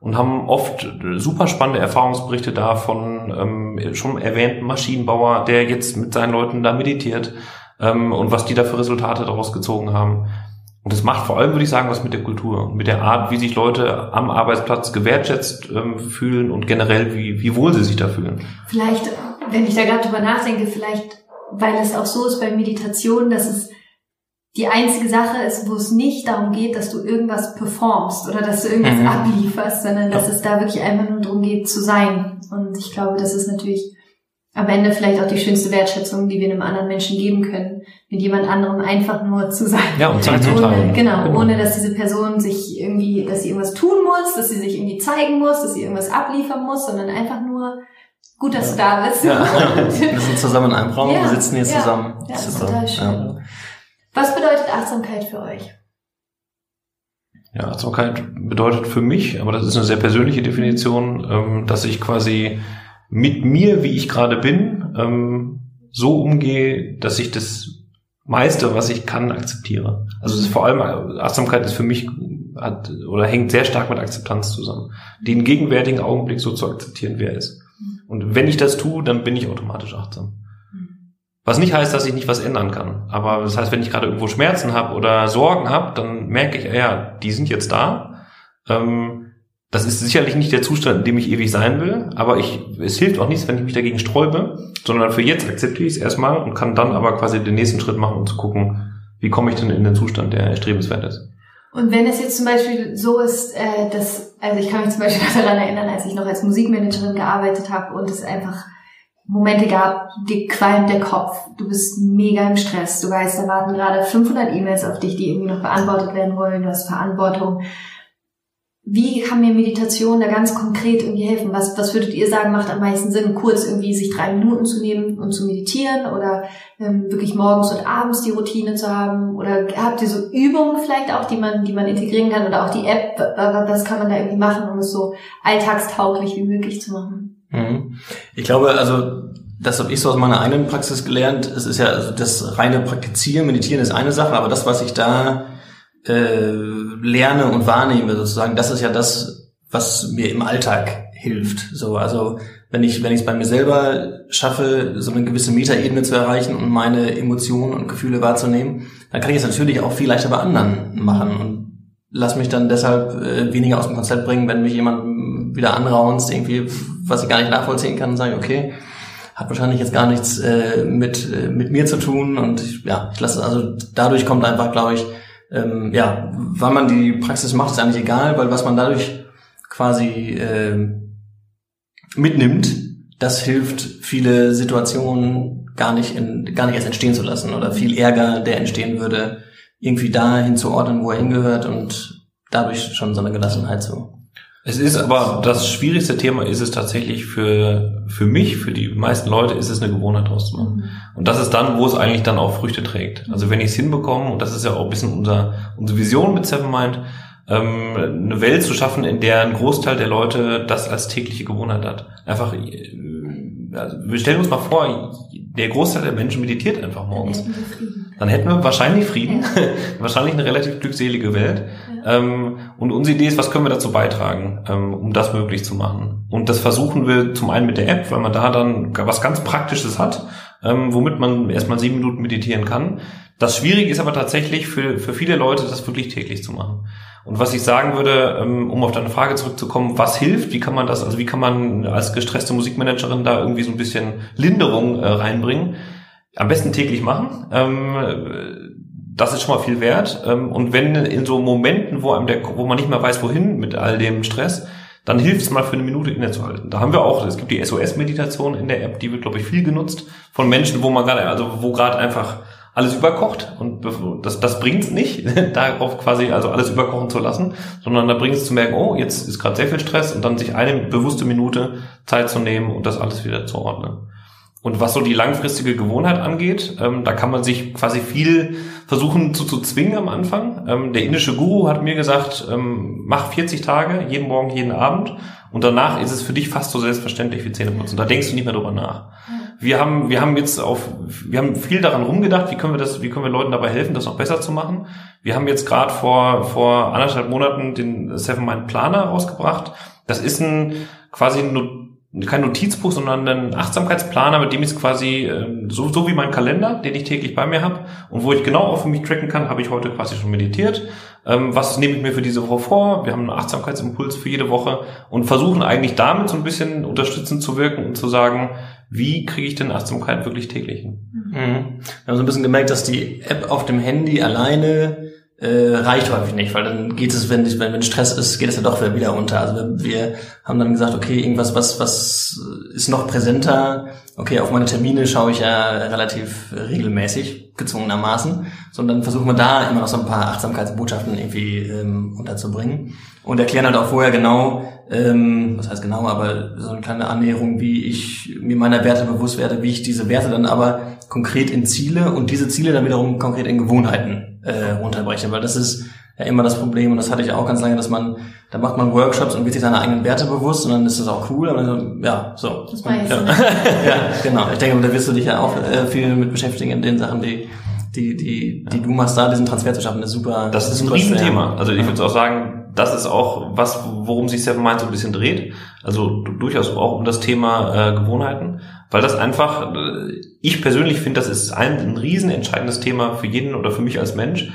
Und haben oft super spannende Erfahrungsberichte da von ähm, schon erwähnten Maschinenbauer, der jetzt mit seinen Leuten da meditiert ähm, und was die da für Resultate daraus gezogen haben. Und das macht vor allem, würde ich sagen, was mit der Kultur und mit der Art, wie sich Leute am Arbeitsplatz gewertschätzt ähm, fühlen und generell, wie, wie wohl sie sich da fühlen. Vielleicht, wenn ich da gerade drüber nachdenke, vielleicht, weil es auch so ist bei Meditation, dass es die einzige Sache ist, wo es nicht darum geht, dass du irgendwas performst oder dass du irgendwas mhm. ablieferst, sondern dass ja. es da wirklich einfach nur darum geht, zu sein. Und ich glaube, das ist natürlich am Ende vielleicht auch die schönste Wertschätzung, die wir einem anderen Menschen geben können, mit jemand anderem einfach nur zu sein. Ja, und Zeit zu teilen. Genau, genau, ohne dass diese Person sich irgendwie, dass sie irgendwas tun muss, dass sie sich irgendwie zeigen muss, dass sie irgendwas abliefern muss, sondern einfach nur gut, dass ja. du da bist. Ja, wir sind zusammen in einem Raum, ja. wir sitzen hier zusammen. Ja, das ist total schön. Was bedeutet Achtsamkeit für euch? Ja, Achtsamkeit bedeutet für mich, aber das ist eine sehr persönliche Definition, ähm, dass ich quasi mit mir, wie ich gerade bin, ähm, so umgehe, dass ich das meiste, was ich kann, akzeptiere. Also ist vor allem Achtsamkeit ist für mich hat oder hängt sehr stark mit Akzeptanz zusammen. Den gegenwärtigen Augenblick so zu akzeptieren, wer er ist. Und wenn ich das tue, dann bin ich automatisch achtsam. Was nicht heißt, dass ich nicht was ändern kann. Aber das heißt, wenn ich gerade irgendwo Schmerzen habe oder Sorgen habe, dann merke ich, ja, die sind jetzt da. Ähm, das ist sicherlich nicht der Zustand, in dem ich ewig sein will, aber ich, es hilft auch nichts, wenn ich mich dagegen sträube, sondern für jetzt akzeptiere ich es erstmal und kann dann aber quasi den nächsten Schritt machen, um zu gucken, wie komme ich denn in den Zustand, der erstrebenswert ist. Und wenn es jetzt zum Beispiel so ist, äh, dass, also ich kann mich zum Beispiel daran erinnern, als ich noch als Musikmanagerin gearbeitet habe und es einfach Momente gab, dir qualmt der Kopf, du bist mega im Stress, du weißt, da warten gerade 500 E-Mails auf dich, die irgendwie noch beantwortet werden wollen, du hast Verantwortung wie kann mir Meditation da ganz konkret irgendwie helfen? Was, was würdet ihr sagen, macht am meisten Sinn, kurz irgendwie sich drei Minuten zu nehmen und zu meditieren oder ähm, wirklich morgens und abends die Routine zu haben? Oder habt ihr so Übungen vielleicht auch, die man, die man integrieren kann oder auch die App? Was kann man da irgendwie machen, um es so alltagstauglich wie möglich zu machen? Mhm. Ich glaube, also das habe ich so aus meiner eigenen Praxis gelernt. Es ist ja also das reine Praktizieren, Meditieren ist eine Sache, aber das, was ich da äh, lerne und wahrnehme sozusagen, das ist ja das, was mir im Alltag hilft. So, also wenn ich wenn ich es bei mir selber schaffe, so eine gewisse Metaebene zu erreichen und meine Emotionen und Gefühle wahrzunehmen, dann kann ich es natürlich auch viel leichter bei anderen machen und lass mich dann deshalb äh, weniger aus dem Konzept bringen, wenn mich jemand wieder anraunst, irgendwie, was ich gar nicht nachvollziehen kann, sage ich, okay, hat wahrscheinlich jetzt gar nichts äh, mit äh, mit mir zu tun und ja, ich lasse also dadurch kommt einfach, glaube ich, ähm, ja, wann man die Praxis macht, ist eigentlich egal, weil was man dadurch quasi äh, mitnimmt, das hilft, viele Situationen gar nicht in, gar nicht erst entstehen zu lassen oder viel Ärger, der entstehen würde, irgendwie dahin zu ordnen, wo er hingehört und dadurch schon so eine Gelassenheit zu es ist aber das schwierigste Thema ist es tatsächlich für, für mich, für die meisten Leute ist es eine Gewohnheit draus zu machen. Mhm. Und das ist dann, wo es eigentlich dann auch Früchte trägt. Also wenn ich es hinbekomme, und das ist ja auch ein bisschen unser, unsere Vision mit Seven Mind, ähm, eine Welt zu schaffen, in der ein Großteil der Leute das als tägliche Gewohnheit hat. Einfach, äh, also wir stellen uns mal vor, der Großteil der Menschen meditiert einfach morgens. Dann hätten wir wahrscheinlich Frieden, wahrscheinlich eine relativ glückselige Welt. Ähm, und unsere Idee ist, was können wir dazu beitragen, ähm, um das möglich zu machen. Und das versuchen wir zum einen mit der App, weil man da dann was ganz Praktisches hat, ähm, womit man erstmal sieben Minuten meditieren kann. Das Schwierige ist aber tatsächlich für, für viele Leute, das wirklich täglich zu machen. Und was ich sagen würde, ähm, um auf deine Frage zurückzukommen, was hilft, wie kann man das, also wie kann man als gestresste Musikmanagerin da irgendwie so ein bisschen Linderung äh, reinbringen? am besten täglich machen. Ähm, das ist schon mal viel wert. Ähm, und wenn in so Momenten, wo, einem der, wo man nicht mehr weiß, wohin mit all dem Stress, dann hilft es mal für eine Minute innezuhalten. Da haben wir auch, es gibt die SOS-Meditation in der App, die wird, glaube ich, viel genutzt von Menschen, wo man gerade, also wo gerade einfach alles überkocht und das, das bringt es nicht, darauf quasi also alles überkochen zu lassen, sondern da bringt es zu merken, oh, jetzt ist gerade sehr viel Stress und dann sich eine bewusste Minute Zeit zu nehmen und das alles wieder zu ordnen. Und was so die langfristige Gewohnheit angeht, ähm, da kann man sich quasi viel versuchen zu, zu zwingen am Anfang. Ähm, der indische Guru hat mir gesagt, ähm, mach 40 Tage, jeden Morgen, jeden Abend. Und danach ist es für dich fast so selbstverständlich wie Zähneputzen. Da denkst du nicht mehr drüber nach. Wir haben, wir haben jetzt auf, wir haben viel daran rumgedacht, wie können wir das, wie können wir Leuten dabei helfen, das noch besser zu machen. Wir haben jetzt gerade vor, vor anderthalb Monaten den Seven Mind Planer rausgebracht. Das ist ein quasi ein kein Notizbuch, sondern ein Achtsamkeitsplaner, mit dem ich quasi ähm, so, so wie mein Kalender, den ich täglich bei mir habe und wo ich genau auch für mich tracken kann, habe ich heute quasi schon meditiert. Ähm, was nehme ich mir für diese Woche vor? Wir haben einen Achtsamkeitsimpuls für jede Woche und versuchen eigentlich damit so ein bisschen unterstützend zu wirken und zu sagen, wie kriege ich denn Achtsamkeit wirklich täglich hin? Mhm. Wir haben so ein bisschen gemerkt, dass die App auf dem Handy alleine äh, reicht häufig nicht, weil dann geht es, wenn, wenn, Stress ist, geht es ja doch wieder unter. Also wir, wir haben dann gesagt, okay, irgendwas, was, was ist noch präsenter. Okay, auf meine Termine schaue ich ja relativ regelmäßig, gezwungenermaßen. Sondern versuchen wir da immer noch so ein paar Achtsamkeitsbotschaften irgendwie ähm, unterzubringen. Und erklären halt auch vorher genau, ähm, was heißt genau, aber so eine kleine Annäherung, wie ich mir meiner Werte bewusst werde, wie ich diese Werte dann aber konkret in Ziele und diese Ziele dann wiederum konkret in Gewohnheiten äh, runterbrechen, weil das ist ja immer das Problem und das hatte ich auch ganz lange, dass man, da macht man Workshops und wird sich seine eigenen Werte bewusst und dann ist das auch cool, aber dann, ja, so. Das jetzt ja. ja, genau. Ich denke, da wirst du dich ja auch äh, viel mit beschäftigen in den Sachen, die die, die, die ja. du machst da, diesen Transfer zu schaffen, ist super. Das ist ein Riesenthema. Also ich würde auch sagen, das ist auch was, worum sich Seven Mind so ein bisschen dreht. Also durchaus auch um das Thema äh, Gewohnheiten, weil das einfach, äh, ich persönlich finde, das ist ein, ein riesen entscheidendes Thema für jeden oder für mich als Mensch.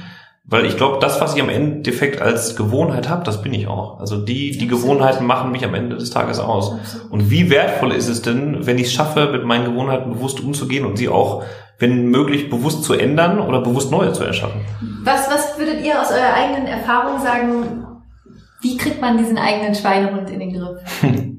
Weil ich glaube, das, was ich am Endeffekt als Gewohnheit habe, das bin ich auch. Also die, die Gewohnheiten machen mich am Ende des Tages aus. Und wie wertvoll ist es denn, wenn ich es schaffe, mit meinen Gewohnheiten bewusst umzugehen und sie auch, wenn möglich, bewusst zu ändern oder bewusst neue zu erschaffen? Was, was würdet ihr aus eurer eigenen Erfahrung sagen, wie kriegt man diesen eigenen Schweinehund in den Griff?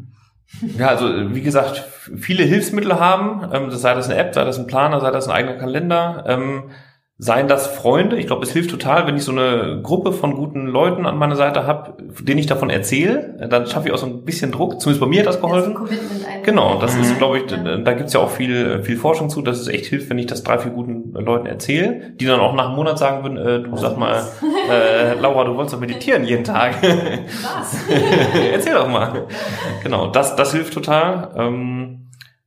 Ja, also wie gesagt, viele Hilfsmittel haben, ähm, sei das eine App, sei das ein Planer, sei das ein eigener Kalender. Ähm, Seien das Freunde, ich glaube, es hilft total, wenn ich so eine Gruppe von guten Leuten an meiner Seite habe, denen ich davon erzähle, dann schaffe ich auch so ein bisschen Druck. Zumindest bei mir hat das geholfen. Das genau, das ist, glaube ich, da gibt's ja auch viel, viel Forschung zu, dass es echt hilft, wenn ich das drei, vier guten Leuten erzähle, die dann auch nach einem Monat sagen würden, äh, du sag mal, äh, Laura, du wolltest doch meditieren jeden Tag. Was? Erzähl doch mal. Genau, das, das hilft total. Ähm,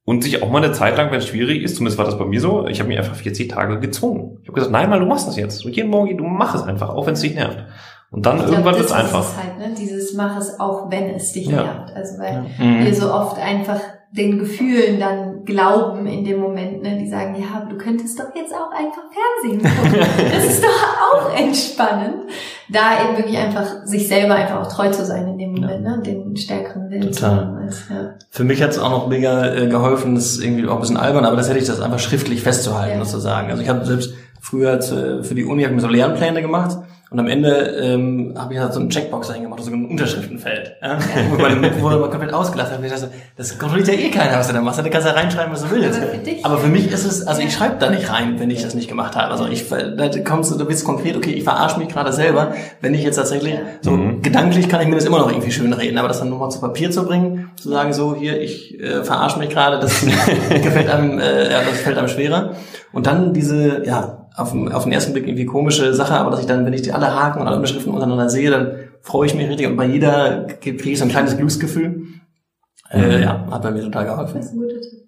und sich auch mal eine Zeit lang, wenn es schwierig ist, zumindest war das bei mir so, ich habe mich einfach 40 Tage gezwungen. Ich habe gesagt, nein, mal, du machst das jetzt. Und jeden Morgen, du mach es einfach, auch wenn es dich nervt. Und dann ich irgendwann wird es einfach. Ist halt, ne? Dieses mach es auch, wenn es dich ja. nervt. Also weil ja. Mhm. wir so oft einfach den Gefühlen dann glauben in dem Moment, ne? die sagen, ja, du könntest doch jetzt auch einfach Fernsehen gucken. Das ist doch auch entspannend. Da eben wirklich einfach sich selber einfach auch treu zu sein in dem Moment, ja. ne? den stärkeren Willen Total. zu haben. Als, ja. Für mich hat es auch noch mega äh, geholfen, das ist irgendwie auch ein bisschen albern, aber das hätte ich das einfach schriftlich festzuhalten, ja. sozusagen. Also ich habe selbst früher zu, für die Uni hab mir so Lernpläne gemacht und am Ende ähm, habe ich halt so einen Checkbox dahin gemacht, so ein Unterschriftenfeld. Ja? Wo man, wo man komplett ausgelassen hat. Und ich dachte, das kontrolliert ja eh keiner, was du da machst. Du kannst ja reinschreiben, was du willst. Aber für, dich, Aber für mich ist es, also ich schreibe da nicht rein, wenn ich das nicht gemacht habe. Also ich, da kommst du, du bist konkret, okay, ich verarsche mich gerade selber, wenn ich jetzt tatsächlich, so mhm. gedanklich kann ich mir das immer noch irgendwie schön reden, aber das dann nochmal zu Papier zu bringen, zu sagen, so hier, ich äh, verarsche mich gerade, das gefällt einem, äh, ja, das fällt einem schwerer. Und dann diese, ja, auf, auf den ersten Blick irgendwie komische Sache, aber dass ich dann, wenn ich die alle Haken und alle Unterschriften untereinander sehe, dann freue ich mich richtig und bei jeder kriege ich so ein kleines Glücksgefühl. Äh, mhm. Ja, hat bei mir total geholfen. Das ist ein guter Tipp.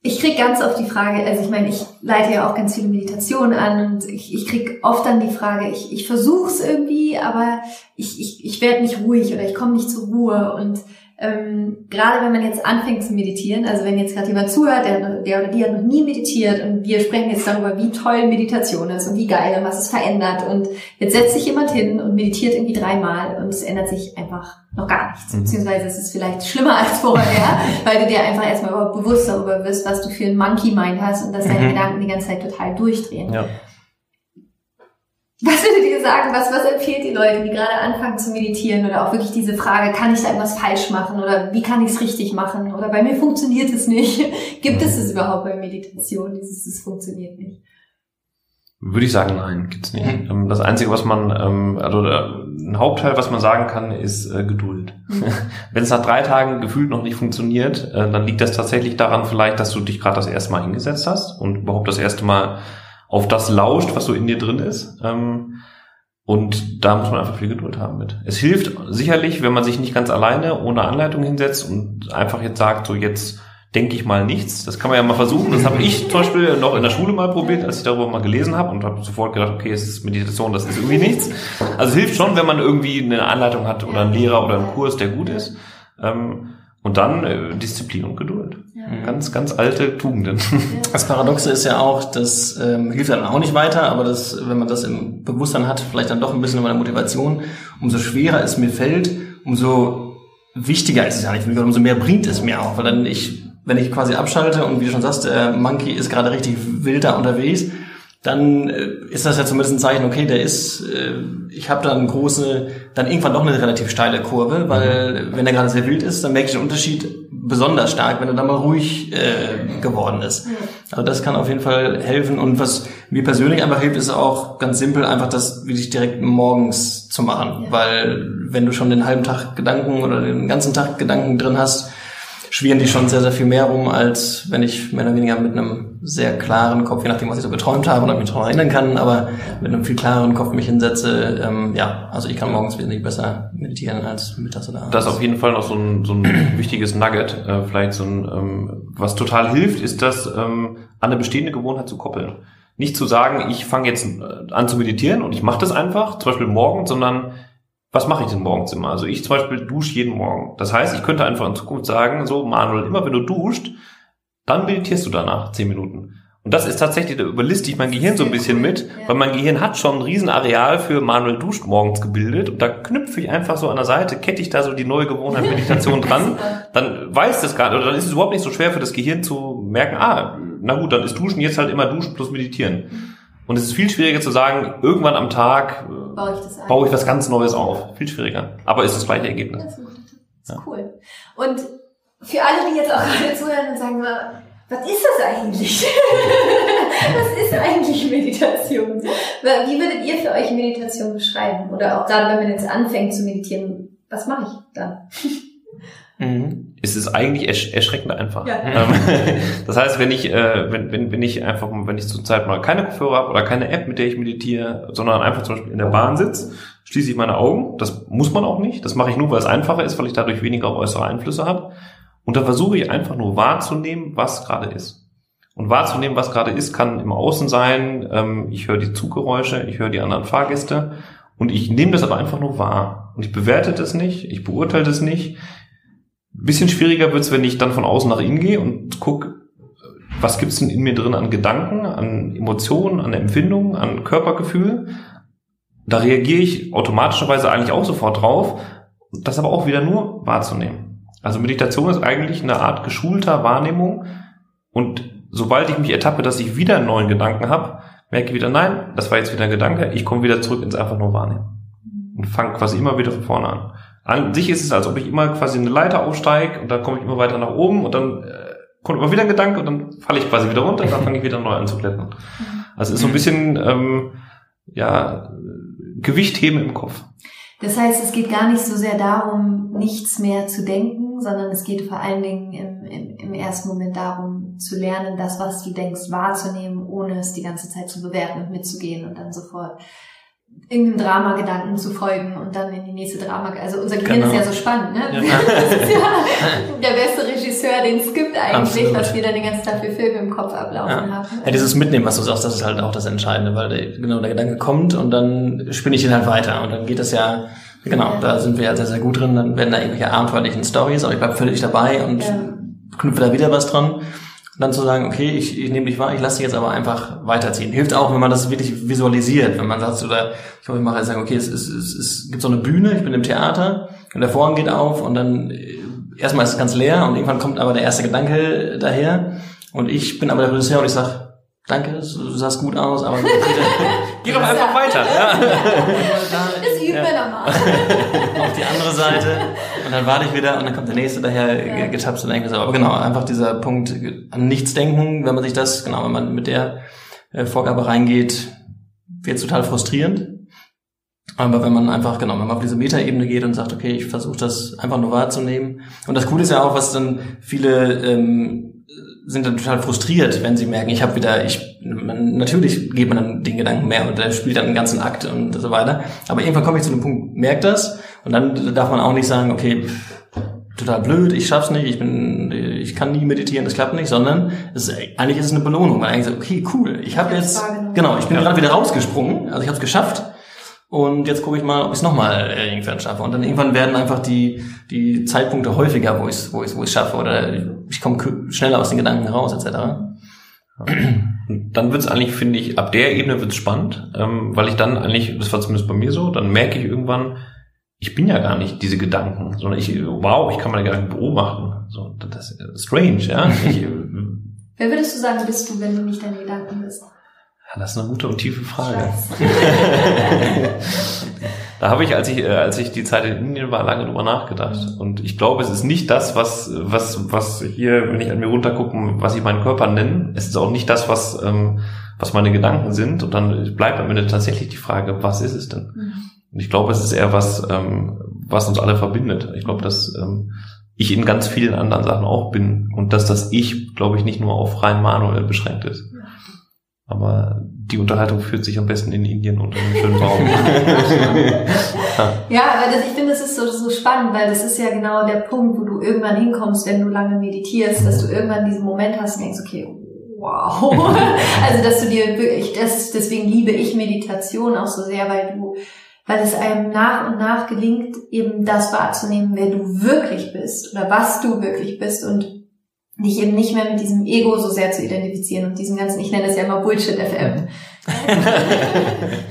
Ich krieg ganz oft die Frage, also ich meine, ich leite ja auch ganz viele Meditationen an und ich, ich krieg oft dann die Frage, ich, ich versuche es irgendwie, aber ich, ich, ich werde nicht ruhig oder ich komme nicht zur Ruhe und ähm, gerade wenn man jetzt anfängt zu meditieren, also wenn jetzt gerade jemand zuhört, der, der oder die hat noch nie meditiert und wir sprechen jetzt darüber, wie toll Meditation ist und wie geil und was es verändert und jetzt setzt sich jemand hin und meditiert irgendwie dreimal und es ändert sich einfach noch gar nichts, mhm. beziehungsweise es ist vielleicht schlimmer als vorher, weil du dir einfach erstmal überhaupt bewusst darüber wirst, was du für ein Monkey Mind hast und dass deine mhm. Gedanken die ganze Zeit total durchdrehen. Ja. Was würdet ihr sagen, was, was empfiehlt die Leute, die gerade anfangen zu meditieren oder auch wirklich diese Frage, kann ich da irgendwas falsch machen oder wie kann ich es richtig machen oder bei mir funktioniert es nicht? Gibt es es überhaupt bei Meditation, dieses, es funktioniert nicht? Würde ich sagen, nein, gibt's nicht. Mhm. Ähm, das Einzige, was man, ähm, also äh, ein Hauptteil, was man sagen kann, ist äh, Geduld. Mhm. Wenn es nach drei Tagen gefühlt noch nicht funktioniert, äh, dann liegt das tatsächlich daran vielleicht, dass du dich gerade das erste Mal hingesetzt hast und überhaupt das erste Mal auf das lauscht, was so in dir drin ist. Ähm, und da muss man einfach viel Geduld haben mit. Es hilft sicherlich, wenn man sich nicht ganz alleine ohne Anleitung hinsetzt und einfach jetzt sagt, so jetzt denke ich mal nichts. Das kann man ja mal versuchen. Das habe ich zum Beispiel noch in der Schule mal probiert, als ich darüber mal gelesen habe und habe sofort gedacht, okay, es ist Meditation, das ist irgendwie nichts. Also es hilft schon, wenn man irgendwie eine Anleitung hat oder einen Lehrer oder einen Kurs, der gut ist. Ähm, und dann äh, Disziplin und Geduld. Ja. Ganz, ganz alte Tugenden. Das Paradoxe ist ja auch, das ähm, hilft dann auch nicht weiter, aber das, wenn man das im Bewusstsein hat, vielleicht dann doch ein bisschen meine Motivation, umso schwerer es mir fällt, umso wichtiger ist es ja nicht, umso mehr bringt es mir auch, weil dann ich, wenn ich quasi abschalte und wie du schon sagst, der Monkey ist gerade richtig wild da unterwegs, dann äh, ist das ja zumindest ein Zeichen, okay, der ist, äh, ich habe da eine große, dann irgendwann doch eine relativ steile Kurve, weil mhm. wenn er gerade sehr wild ist, dann merke ich den Unterschied besonders stark, wenn er dann mal ruhig äh, geworden ist. Also das kann auf jeden Fall helfen und was mir persönlich einfach hilft, ist auch ganz simpel, einfach das wirklich direkt morgens zu machen, ja. weil wenn du schon den halben Tag Gedanken oder den ganzen Tag Gedanken drin hast, schwirren die schon sehr, sehr viel mehr rum, als wenn ich mehr oder weniger mit einem sehr klaren Kopf, je nachdem, was ich so geträumt habe oder mich daran erinnern kann, aber mit einem viel klareren Kopf mich hinsetze. Ähm, ja, also ich kann morgens wesentlich besser meditieren als mittags oder abends. Das ist auf jeden Fall noch so ein, so ein wichtiges Nugget, äh, vielleicht so ein, ähm, was total hilft, ist das, ähm, an eine bestehende Gewohnheit zu koppeln. Nicht zu sagen, ich fange jetzt äh, an zu meditieren und ich mache das einfach, zum Beispiel morgen, sondern was mache ich denn morgens immer? Also ich zum Beispiel dusche jeden Morgen. Das heißt, ich könnte einfach in Zukunft sagen, so Manuel, immer wenn du duscht, dann meditierst du danach zehn Minuten. Und das ist tatsächlich, da überliste ich mein Gehirn so ein bisschen mit, weil mein Gehirn hat schon ein Riesenareal für Manuel duscht morgens gebildet und da knüpfe ich einfach so an der Seite, kette ich da so die neue Gewohnheit Meditation dran, dann weiß das gar nicht, oder dann ist es überhaupt nicht so schwer für das Gehirn zu merken, ah, na gut, dann ist Duschen jetzt halt immer Duschen plus Meditieren. Und es ist viel schwieriger zu sagen, irgendwann am Tag äh, baue ich, das baue ich was ganz Neues auf. Viel schwieriger. Aber ist das gleiche Ergebnis. Das ist, das ist cool. Und für alle, die jetzt auch gerade zuhören und sagen, was ist das eigentlich? was ist eigentlich Meditation? Wie würdet ihr für euch Meditation beschreiben? Oder auch gerade, wenn man jetzt anfängt zu meditieren, was mache ich dann? Mhm. Es ist eigentlich ersch erschreckend einfach. Ja. Ähm, das heißt, wenn ich, äh, wenn, wenn, wenn ich einfach, wenn ich zurzeit mal keine Kopfhörer habe oder keine App, mit der ich meditiere, sondern einfach zum Beispiel in der Bahn sitze, schließe ich meine Augen. Das muss man auch nicht. Das mache ich nur, weil es einfacher ist, weil ich dadurch weniger äußere Einflüsse habe. Und da versuche ich einfach nur wahrzunehmen, was gerade ist. Und wahrzunehmen, was gerade ist, kann im Außen sein. Ähm, ich höre die Zuggeräusche, ich höre die anderen Fahrgäste. Und ich nehme das aber einfach nur wahr. Und ich bewerte das nicht, ich beurteile das nicht bisschen schwieriger wird's, wenn ich dann von außen nach innen gehe und guck, was gibt's denn in mir drin an Gedanken, an Emotionen, an Empfindungen, an Körpergefühl. Da reagiere ich automatischerweise eigentlich auch sofort drauf, das aber auch wieder nur wahrzunehmen. Also Meditation ist eigentlich eine Art geschulter Wahrnehmung und sobald ich mich ertappe, dass ich wieder einen neuen Gedanken habe, merke ich wieder, nein, das war jetzt wieder ein Gedanke, ich komme wieder zurück ins einfach nur Wahrnehmen und fange quasi immer wieder von vorne an. An sich ist es, als ob ich immer quasi eine Leiter aufsteige und dann komme ich immer weiter nach oben und dann äh, kommt immer wieder ein Gedanke und dann falle ich quasi wieder runter und dann fange ich wieder neu an zu klettern. Also es ist so ein bisschen ähm, ja Gewicht heben im Kopf. Das heißt, es geht gar nicht so sehr darum, nichts mehr zu denken, sondern es geht vor allen Dingen im, im, im ersten Moment darum, zu lernen, das, was du denkst, wahrzunehmen, ohne es die ganze Zeit zu bewerten und mitzugehen und dann sofort irgendeinem Drama-Gedanken zu folgen und dann in die nächste Drama. Also unser Gehirn genau. ist ja so spannend, ne? Ja. das ist ja der beste Regisseur, den es gibt eigentlich, Absolut. was wir dann den ganzen Tag für Filme im Kopf ablaufen ja. haben. Ja, dieses Mitnehmen, was du sagst, das ist halt auch das Entscheidende, weil der, genau der Gedanke kommt und dann spinne ich ihn halt weiter und dann geht das ja Genau, Ja. da sind wir ja sehr, sehr gut drin. Dann werden da irgendwelche abenteuerlichen Stories, aber ich bleib völlig dabei und knüpfe da wieder was dran. Und dann zu sagen, okay, ich, ich nehme dich wahr, ich lasse dich jetzt aber einfach weiterziehen. Hilft auch, wenn man das wirklich visualisiert. Wenn man sagt, oder ich glaube, ich mache jetzt sagen, okay, es, es, es, es gibt so eine Bühne, ich bin im Theater und der Vorhang geht auf und dann äh, erstmal ist es ganz leer und irgendwann kommt aber der erste Gedanke daher und ich bin aber der Regisseur und ich sag danke, du sahst gut aus, aber bitte, Geh doch einfach weiter. Ja. Nochmal. auf die andere Seite und dann warte ich wieder und dann kommt der nächste daher Ja. getapst und denke so, aber genau, einfach dieser Punkt an nichts denken, wenn man sich das, genau, wenn man mit der äh, Vorgabe reingeht, wird total frustrierend. Aber wenn man einfach, genau, wenn man auf diese Metaebene geht und sagt, okay, ich versuche das einfach nur wahrzunehmen. Und das Coole ist ja auch, was dann viele ähm, sind dann total frustriert, wenn sie merken, ich habe wieder, ich man, natürlich geht man dann den Gedanken mehr und der spielt dann den ganzen Akt und so weiter. Aber irgendwann komme ich zu einem Punkt, merkt das und dann darf man auch nicht sagen, okay, total blöd, ich schaff's nicht, ich bin, ich kann nie meditieren, das klappt nicht, sondern es ist, eigentlich ist es eine Belohnung, weil eigentlich so, okay, cool, ich habe jetzt, wahrgenommen. genau, ich bin gerade wieder rausgesprungen, also ich habe es geschafft und jetzt gucke ich mal, ob ich es nochmal äh, irgendwann schaffe. Und dann irgendwann werden einfach die, die Zeitpunkte häufiger, wo ich es wo ich's, wo ich's schaffe oder ich komme schneller aus den Gedanken raus, etc. Und dann wird's eigentlich, finde ich, ab der Ebene wird's spannend, ähm, weil ich dann eigentlich, das war zumindest bei mir so, dann merke ich irgendwann, ich bin ja gar nicht diese Gedanken, sondern ich, wow, ich kann meine Gedanken beobachten. So, das ist strange, ja. Ich, Wer würdest du sagen, bist du, wenn du nicht deine Gedanken bist? Ja, Das ist eine gute und tiefe Frage. Da habe ich, als ich, äh, als ich die Zeit in Indien war, lange drüber nachgedacht. Und ich glaube, es ist nicht das, was, was, was hier, wenn ich an mir runtergucke, was ich meinen Körper nenne. Es ist auch nicht das, was, ähm, was meine Gedanken sind. Und dann bleibt am Ende tatsächlich die Frage, was ist es denn? Mhm. Und ich glaube, es ist eher was, ähm, was uns alle verbindet. Ich glaube, dass ähm, ich in ganz vielen anderen Sachen auch bin und dass das Ich, glaube ich, nicht nur auf rein manuell beschränkt ist. Aber die Unterhaltung führt sich am besten in Indien unter einem schönen Baum. Ja, aber das, ich finde, das ist so, so spannend, weil das ist ja genau der Punkt, wo du irgendwann hinkommst, wenn du lange meditierst, dass du irgendwann diesen Moment hast und denkst, okay, wow. also, dass du dir wirklich, das, deswegen liebe ich Meditation auch so sehr, weil du, weil es einem nach und nach gelingt, eben das wahrzunehmen, wer du wirklich bist oder was du wirklich bist und dich eben nicht mehr mit diesem Ego so sehr zu identifizieren und diesem ganzen, ich nenne es ja immer Bullshit FM.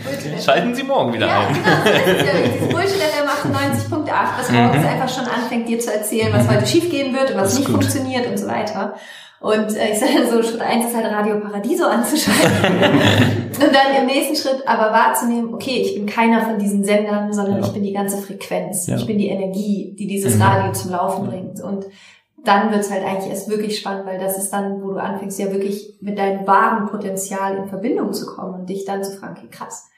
Bullshit. Schalten Sie morgen wieder Ja, ein. genau, so ist ja. Dieses Bullshit FM 98.8, was morgens einfach schon anfängt, dir zu erzählen, was heute schiefgehen wird und was Das nicht gut. funktioniert und so weiter. Und äh, ich sage so, Schritt eins ist halt Radio Paradiso anzuschalten. und dann im nächsten Schritt aber wahrzunehmen, okay, ich bin keiner von diesen Sendern, sondern Ja. ich bin die ganze Frequenz. Ja. Ich bin die Energie, die dieses Mhm. Radio zum Laufen bringt. Und dann wird's halt eigentlich erst wirklich spannend, weil das ist dann, wo du anfängst, ja wirklich mit deinem wahren Potenzial in Verbindung zu kommen und dich dann zu fragen, okay, krass.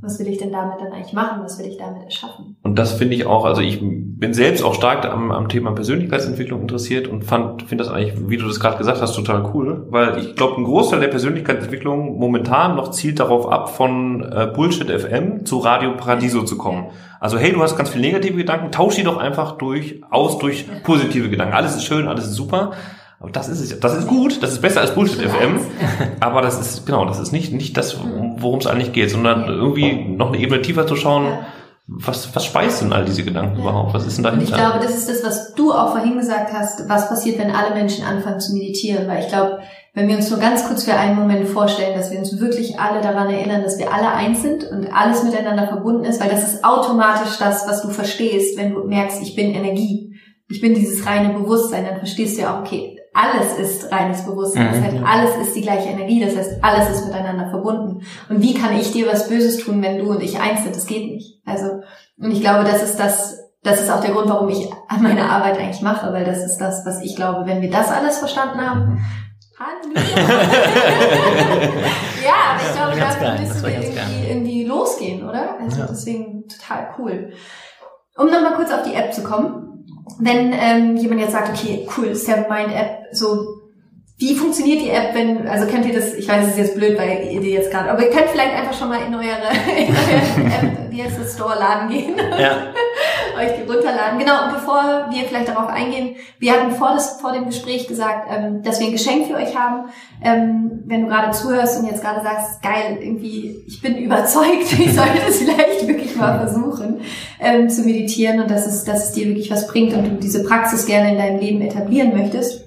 Was will ich denn damit dann eigentlich machen? Was will ich damit erschaffen? Und das finde ich auch, also ich bin selbst auch stark am, am Thema Persönlichkeitsentwicklung interessiert und fand, finde das eigentlich, wie du das gerade gesagt hast, total cool, weil ich glaube, ein Großteil der Persönlichkeitsentwicklung momentan noch zielt darauf ab, von äh, Bullshit FM zu Radio Paradiso zu kommen. Also hey, du hast ganz viele negative Gedanken, tausch die doch einfach durch, aus durch positive Gedanken. Alles ist schön, alles ist super. Aber das ist es, das ist gut, das ist besser als Bullshit FM. Aber das ist, genau, das ist nicht, nicht das, worum es eigentlich geht, sondern irgendwie noch eine Ebene tiefer zu schauen, was, was speist denn all diese Gedanken Ja. überhaupt? Was ist denn Und ich dahinter? glaube, das ist das, was du auch vorhin gesagt hast, was passiert, wenn alle Menschen anfangen zu meditieren. Weil ich glaube, wenn wir uns nur ganz kurz für einen Moment vorstellen, dass wir uns wirklich alle daran erinnern, dass wir alle eins sind und alles miteinander verbunden ist, weil das ist automatisch das, was du verstehst, wenn du merkst, ich bin Energie. Ich bin dieses reine Bewusstsein, dann verstehst du ja auch, okay, alles ist reines Bewusstsein. Das Mhm. heißt, alles ist die gleiche Energie. Das heißt, alles ist miteinander verbunden. Und wie kann ich dir was Böses tun, wenn du und ich eins sind? Das geht nicht. Also, und ich glaube, das ist das, das ist auch der Grund, warum ich meine Arbeit eigentlich mache, weil das ist das, was ich glaube, wenn wir das alles verstanden haben, Halleluja. ja, aber ich glaube, Ganz dafür müssen wir irgendwie, irgendwie losgehen, oder? Also Ja. deswegen total cool. Um nochmal kurz auf die App zu kommen. Wenn ähm, jemand jetzt sagt, okay, cool, Seven Mind App, so wie funktioniert die App, wenn, also kennt ihr das, ich weiß, es ist jetzt blöd, weil ihr die jetzt gerade, aber ihr könnt vielleicht einfach schon mal in eure, in eure App, wie heißt das, Store-Laden gehen Ja. euch runterladen. Genau, und bevor wir vielleicht darauf eingehen, wir hatten vor, das, vor dem Gespräch gesagt, ähm, dass wir ein Geschenk für euch haben. Ähm, wenn du gerade zuhörst und jetzt gerade sagst, geil, irgendwie, ich bin überzeugt, ich sollte es vielleicht wirklich mal versuchen ähm, zu meditieren und dass es, dass es dir wirklich was bringt und du diese Praxis gerne in deinem Leben etablieren möchtest.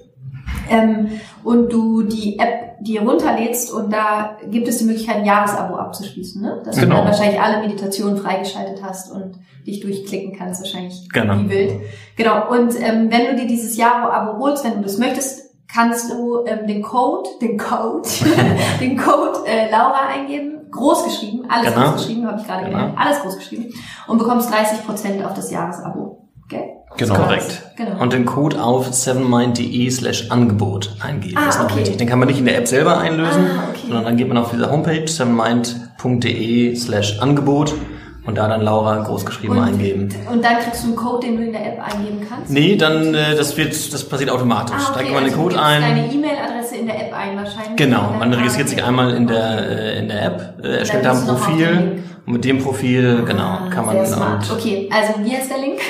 Ähm, und du die App dir runterlädst und da gibt es die Möglichkeit, ein Jahresabo abzuschließen, ne? Dass genau. du dann wahrscheinlich alle Meditationen freigeschaltet hast und dich durchklicken kannst, wahrscheinlich genau. wie wild. Genau. Und ähm, wenn du dir dieses Jahresabo holst, wenn du das möchtest, kannst du ähm, den Code, den Code, den Code äh, Laura eingeben, groß geschrieben, alles genau. groß geschrieben, habe ich gerade genau. gelernt, alles groß geschrieben und bekommst 30 Prozent auf das Jahresabo. Okay? Genau. Korrekt. Genau. Und den Code auf sevenmind.de slash Angebot eingeben. Ah, das ist noch okay. wichtig. Den kann man nicht in der App selber einlösen, ah, okay. sondern dann geht man auf diese Homepage sevenmind.de slash Angebot und da dann Laura großgeschrieben und, eingeben. Und dann kriegst du einen Code, den du in der App eingeben kannst? Nee, dann äh, das wird das passiert automatisch. Ah, okay. Da gibt man also den Code ein. deine E-Mail-Adresse in der App ein wahrscheinlich. Genau, man registriert sich einmal in der äh, in der App, äh, erstellt da ein Profil und mit dem Profil, genau, ah, kann man und Okay, also wie heißt der Link?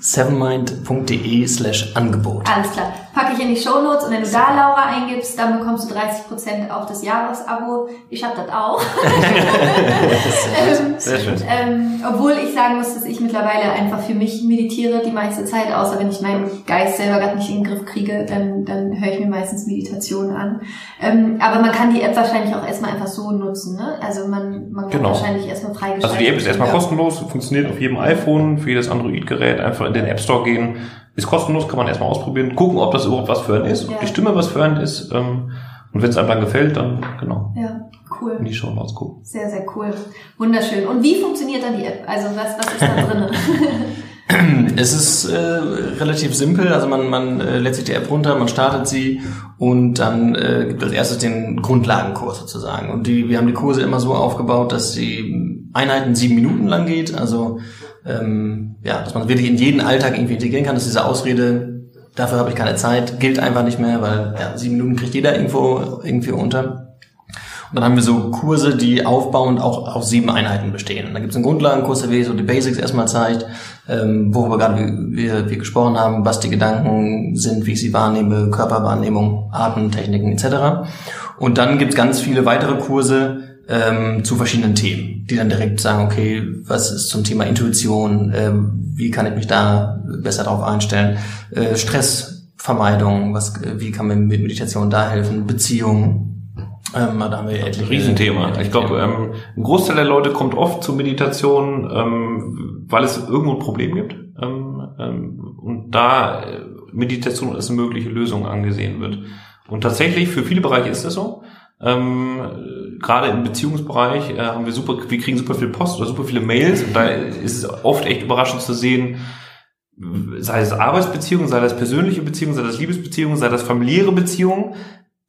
sevenmind.de slash Angebot. Alles klar. Packe ich in die Show Notes und wenn du da Laura eingibst, dann bekommst du 30% auf das Jahresabo. Ich habe das auch. ähm, Sehr schön. Ähm, obwohl ich sagen muss, dass ich mittlerweile einfach für mich meditiere die meiste Zeit, außer wenn ich meinen Geist selber gerade nicht in den Griff kriege, dann, dann höre ich mir meistens Meditationen an. Ähm, aber man kann die App wahrscheinlich auch erstmal einfach so nutzen. Ne? Also man, man kann genau. wahrscheinlich erstmal freigeschaltet. Also die App ist erstmal kostenlos, funktioniert auf jedem iPhone, für jedes Android-Gerät einfach in den App Store gehen. Ist kostenlos, kann man erstmal ausprobieren, gucken, ob das überhaupt was für einen ist, ja. ob die Stimme was für einen ist. Ähm, und wenn es einem dann gefällt, dann genau. Ja, cool. In die Show Notes gucken. Sehr, sehr cool. Wunderschön. Und wie funktioniert dann die App? Also was, was ist da drin? Es ist äh, relativ simpel, also man, man äh, lädt sich die App runter, man startet sie und dann äh, gibt es als erstes den Grundlagenkurs sozusagen. Und die, wir haben die Kurse immer so aufgebaut, dass die Einheiten sieben Minuten lang geht, also ähm, ja, dass man wirklich in jeden Alltag irgendwie integrieren kann, dass diese Ausrede, dafür habe ich keine Zeit, gilt einfach nicht mehr, weil ja, sieben Minuten kriegt jeder irgendwo irgendwie unter. Und dann haben wir so Kurse, die aufbauend auch auf sieben Einheiten bestehen. Und dann gibt es einen Grundlagenkurs, der so die Basics erstmal zeigt, ähm, worüber gerade wir, wir gesprochen haben, was die Gedanken sind, wie ich sie wahrnehme, Körperwahrnehmung, Atemtechniken etc. Und dann gibt es ganz viele weitere Kurse, ähm, zu verschiedenen Themen, die dann direkt sagen, okay, was ist zum Thema Intuition, ähm, wie kann ich mich da besser darauf einstellen, äh, Stressvermeidung, was, wie kann mir mit Meditation da helfen, Beziehungen, ähm, da haben wir etliche, Riesenthema. Ich glaube, ähm, ein Großteil der Leute kommt oft zur Meditation, ähm, weil es irgendwo ein Problem gibt. Ähm, ähm, und da äh, Meditation als eine mögliche Lösung angesehen wird. Und tatsächlich, für viele Bereiche ist das so. Ähm, gerade im Beziehungsbereich äh, haben wir super, wir kriegen super viel Post oder super viele Mails und da ist es oft echt überraschend zu sehen, sei es Arbeitsbeziehungen, sei das persönliche Beziehungen, sei das Liebesbeziehungen, sei das familiäre Beziehungen.